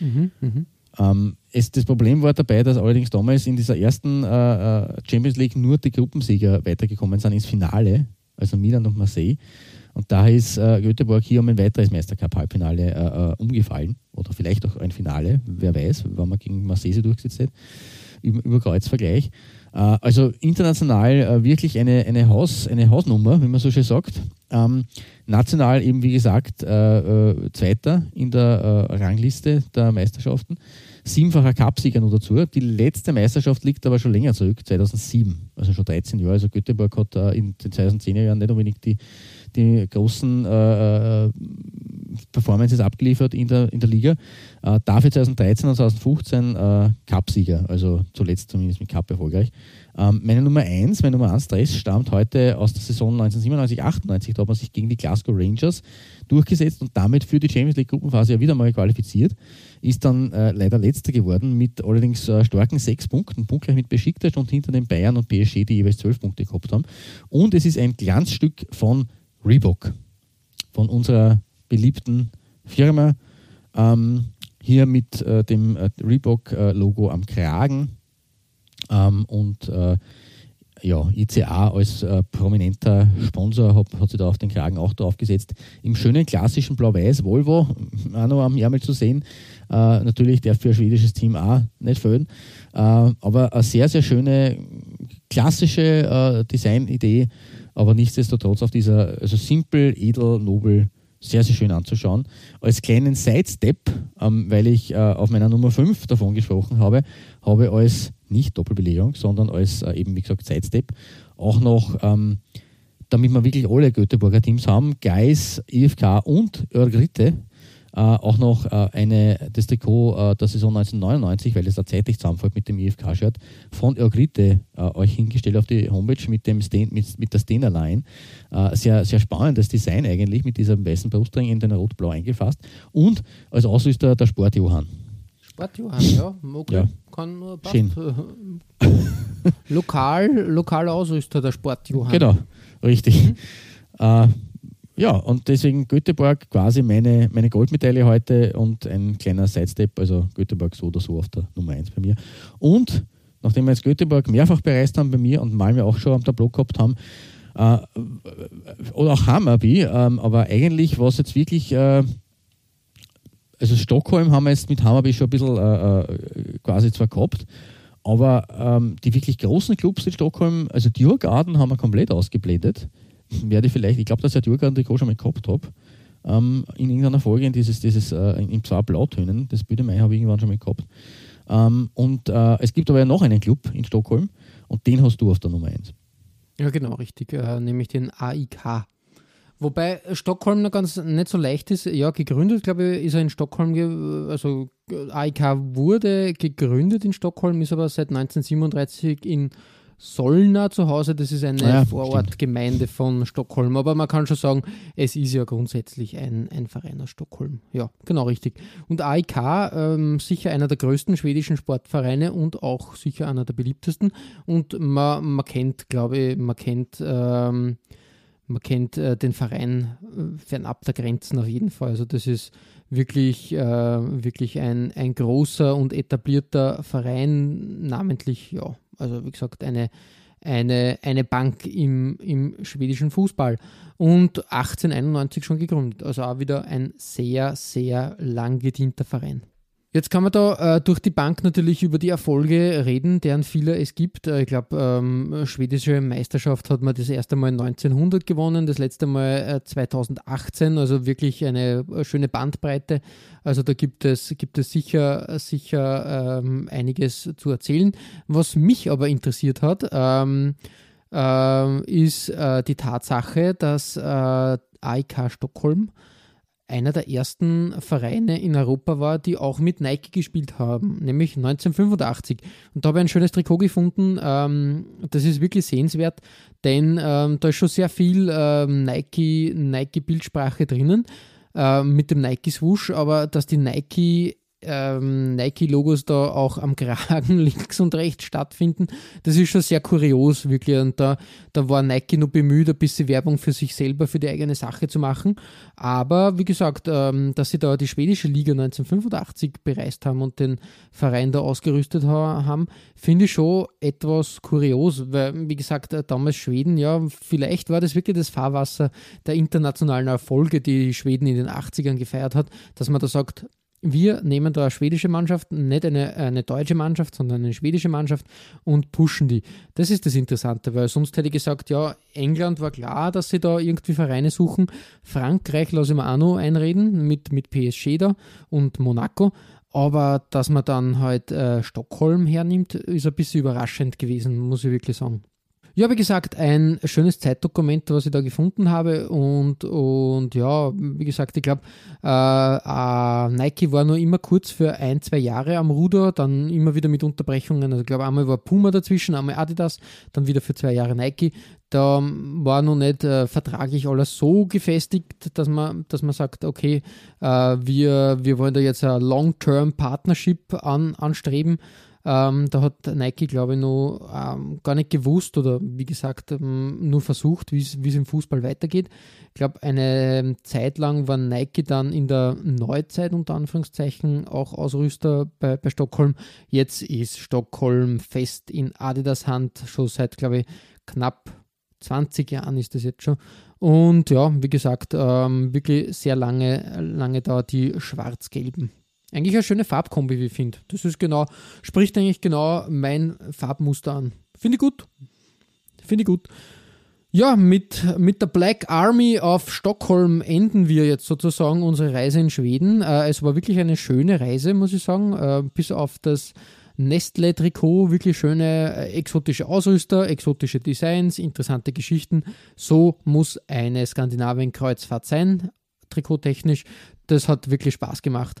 Mhm, mh. Ähm, es, das Problem war dabei, dass allerdings damals in dieser ersten äh, äh, Champions League nur die Gruppensieger weitergekommen sind ins Finale, also Milan und Marseille. Und da ist äh, Göteborg hier um ein weiteres Meistercup-Halbfinale äh, äh, umgefallen. Oder vielleicht auch ein Finale, wer weiß, wann man gegen Marseille durchgesetzt hat. Über, über Kreuzvergleich. Äh, also international äh, wirklich eine, eine, Haus, eine Hausnummer, wie man so schön sagt. Ähm, national eben, wie gesagt, äh, Zweiter in der Rangliste der Meisterschaften siebenfacher Cupsieger noch dazu. Die letzte Meisterschaft liegt aber schon länger zurück, 2007, also schon 13 Jahre. Also Göteborg hat in den 2010er Jahren nicht unbedingt die, die großen äh, äh, Performances abgeliefert in der, in der Liga. Äh, dafür 2013 und 2015 äh, Cupsieger, also zuletzt zumindest mit Cup erfolgreich. Ähm, meine Nummer 1, meine Nummer 1 Stress stammt heute aus der Saison 1997-98. Da hat man sich gegen die Glasgow Rangers durchgesetzt und damit für die Champions League Gruppenphase ja wieder mal qualifiziert. Ist dann äh, leider letzter geworden mit allerdings äh, starken sechs Punkten, punktgleich mit Besiktas und hinter den Bayern und PSG, die jeweils zwölf Punkte gehabt haben. Und es ist ein Glanzstück von Reebok, von unserer beliebten Firma. Ähm, hier mit äh, dem äh, Reebok-Logo am Kragen ähm, und äh, ja, ICA als äh, prominenter Sponsor hat, hat sich da auf den Kragen auch draufgesetzt. Im schönen klassischen Blau-Weiß Volvo, auch noch am Ärmel zu sehen. Äh, natürlich der für ein schwedisches Team auch nicht fehlen. Äh, aber eine sehr, sehr schöne klassische äh, Designidee, aber nichtsdestotrotz auf dieser, also simpel, edel, nobel, sehr, sehr schön anzuschauen. Als kleinen Sidestep, ähm, weil ich äh, auf meiner Nummer 5 davon gesprochen habe, habe als nicht Doppelbelegung, sondern als äh, eben, wie gesagt, Sidestep auch noch, ähm, damit wir wirklich alle Göteborger Teams haben, Geis, IFK und Örgritte, auch noch äh, eine, das Trikot äh, der Saison 1999, weil es da zeitlich zusammenfällt mit dem IFK-Shirt, von äh, euch hingestellt auf die Homepage mit, dem Stain, mit, mit der Stena Line. Äh, sehr, sehr spannendes Design eigentlich mit diesem weißen Brustring in den rot-blau eingefasst. Und als Ausrüster der Sport Johann. Sport Johann, ja, okay. Ja. Kann nur Schön. lokal, lokal Ausrüster der Sport Johann. Genau, richtig. Mhm. Äh, ja, und deswegen Göteborg quasi meine, meine Goldmedaille heute und ein kleiner Sidestep, also Göteborg so oder so auf der Nummer 1 bei mir. Und nachdem wir jetzt Göteborg mehrfach bereist haben bei mir und Malmö auch schon am Tableau gehabt haben, äh, oder auch Hammerby, äh, aber eigentlich war es jetzt wirklich, äh, also Stockholm haben wir jetzt mit Hammerby schon ein bisschen äh, äh, quasi zwar gehabt, aber ähm, die wirklich großen Clubs in Stockholm, also Djurgarden haben wir komplett ausgeblendet werde vielleicht, ich glaube, dass ich ein Jurgen-Trikot schon mal gehabt habe, ähm, in irgendeiner Folge, in dieses, dieses äh, in zwei Blautönen, das Büdemei habe ich irgendwann schon mal gehabt. Ähm, und äh, es gibt aber ja noch einen Club in Stockholm und den hast du auf der Nummer 1. Ja, genau, richtig, äh, nämlich den AIK. Wobei Stockholm noch ganz nicht so leicht ist. Ja, gegründet, glaube ich, ist er in Stockholm, also AIK wurde gegründet in Stockholm, ist aber seit 1937 in Solna zu Hause, das ist eine ja, Vorortgemeinde von Stockholm. Aber man kann schon sagen, es ist ja grundsätzlich ein, ein Verein aus Stockholm. Ja, genau richtig. Und AIK, ähm, sicher einer der größten schwedischen Sportvereine und auch sicher einer der beliebtesten. Und man, man kennt, glaube ich, man kennt, ähm, man kennt äh, den Verein äh, fernab der Grenzen auf jeden Fall. Also das ist wirklich, äh, wirklich ein, ein großer und etablierter Verein, namentlich, ja, also wie gesagt, eine, eine, eine Bank im, im schwedischen Fußball und 1891 schon gegründet. Also auch wieder ein sehr, sehr lang gedienter Verein. Jetzt kann man da äh, durch die Bank natürlich über die Erfolge reden, deren viele es gibt. Äh, ich glaube, ähm, schwedische Meisterschaft hat man das erste Mal 1900 gewonnen, das letzte Mal äh, 2018, also wirklich eine äh, schöne Bandbreite. Also da gibt es, gibt es sicher, sicher ähm, einiges zu erzählen. Was mich aber interessiert hat, ähm, ähm ist äh, die Tatsache, dass äh, AIK Stockholm einer der ersten Vereine in Europa war, die auch mit Nike gespielt haben, nämlich 1985. Und da habe ich ein schönes Trikot gefunden. Ähm, das ist wirklich sehenswert, denn ähm, da ist schon sehr viel ähm, Nike-Bildsprache Nike drinnen äh, mit dem Nike-Swoosh, aber dass die Nike ähm, Nike-Logos da auch am Kragen links und rechts stattfinden. Das ist schon sehr kurios, wirklich. Und da, da war Nike nur bemüht, ein bisschen Werbung für sich selber, für die eigene Sache zu machen. Aber wie gesagt, ähm, dass sie da die schwedische Liga 1985 bereist haben und den Verein da ausgerüstet ha haben, finde ich schon etwas kurios, weil, wie gesagt, äh, damals Schweden, ja, vielleicht war das wirklich das Fahrwasser der internationalen Erfolge, die Schweden in den 80ern gefeiert hat, dass man da sagt, wir nehmen da eine schwedische Mannschaft, nicht eine, eine deutsche Mannschaft, sondern eine schwedische Mannschaft und pushen die. Das ist das Interessante, weil sonst hätte ich gesagt, ja, England war klar, dass sie da irgendwie Vereine suchen. Frankreich lasse ich mir auch noch einreden mit, mit PSG da und Monaco. Aber dass man dann halt äh, Stockholm hernimmt, ist ein bisschen überraschend gewesen, muss ich wirklich sagen. Ja, wie gesagt, ein schönes Zeitdokument, was ich da gefunden habe. Und, und ja, wie gesagt, ich glaube, äh, äh, Nike war nur immer kurz für ein, zwei Jahre am Ruder, dann immer wieder mit Unterbrechungen. Also ich glaube, einmal war Puma dazwischen, einmal Adidas, dann wieder für zwei Jahre Nike. Da war noch nicht äh, vertraglich alles so gefestigt, dass man, dass man sagt, okay, äh, wir, wir wollen da jetzt ein Long-Term-Partnership an, anstreben. Ähm, da hat Nike, glaube ich, noch ähm, gar nicht gewusst oder wie gesagt, ähm, nur versucht, wie es im Fußball weitergeht. Ich glaube, eine Zeit lang war Nike dann in der Neuzeit unter Anführungszeichen auch Ausrüster bei, bei Stockholm. Jetzt ist Stockholm fest in Adidas Hand, schon seit, glaube ich, knapp 20 Jahren ist das jetzt schon. Und ja, wie gesagt, ähm, wirklich sehr lange, lange da die schwarz-gelben. Eigentlich eine schöne Farbkombi, wie ich finde. Das ist genau, spricht eigentlich genau mein Farbmuster an. Finde ich gut. Finde ich gut. Ja, mit, mit der Black Army auf Stockholm enden wir jetzt sozusagen unsere Reise in Schweden. Äh, es war wirklich eine schöne Reise, muss ich sagen. Äh, bis auf das Nestle-Trikot, wirklich schöne äh, exotische Ausrüster, exotische Designs, interessante Geschichten. So muss eine Skandinavien-Kreuzfahrt sein, trikottechnisch. Das hat wirklich Spaß gemacht.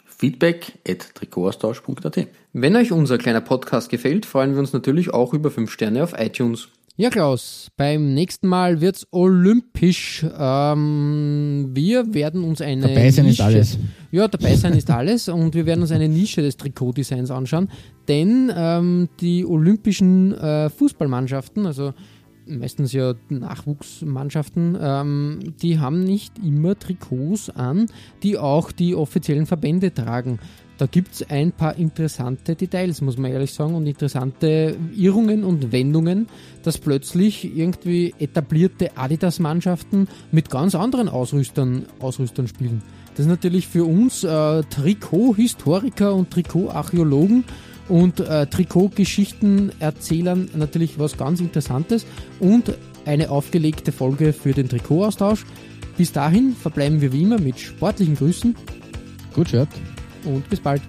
feedback at trikotaustausch.at. Wenn euch unser kleiner Podcast gefällt, freuen wir uns natürlich auch über 5 Sterne auf iTunes. Ja, Klaus, beim nächsten Mal wird es olympisch. Ähm, wir werden uns eine. Dabei sein Nische, ist alles. Ja, dabei sein ist alles und wir werden uns eine Nische des Trikotdesigns anschauen, denn ähm, die olympischen äh, Fußballmannschaften, also meistens ja Nachwuchsmannschaften, ähm, die haben nicht immer Trikots an, die auch die offiziellen Verbände tragen. Da gibt es ein paar interessante Details, muss man ehrlich sagen, und interessante Irrungen und Wendungen, dass plötzlich irgendwie etablierte Adidas-Mannschaften mit ganz anderen Ausrüstern, Ausrüstern spielen. Das ist natürlich für uns äh, Trikot-Historiker und Trikotarchäologen und äh, Trikotgeschichten erzählen natürlich was ganz Interessantes und eine aufgelegte Folge für den Trikotaustausch. Bis dahin verbleiben wir wie immer mit sportlichen Grüßen. Gut, Shirt. Und bis bald.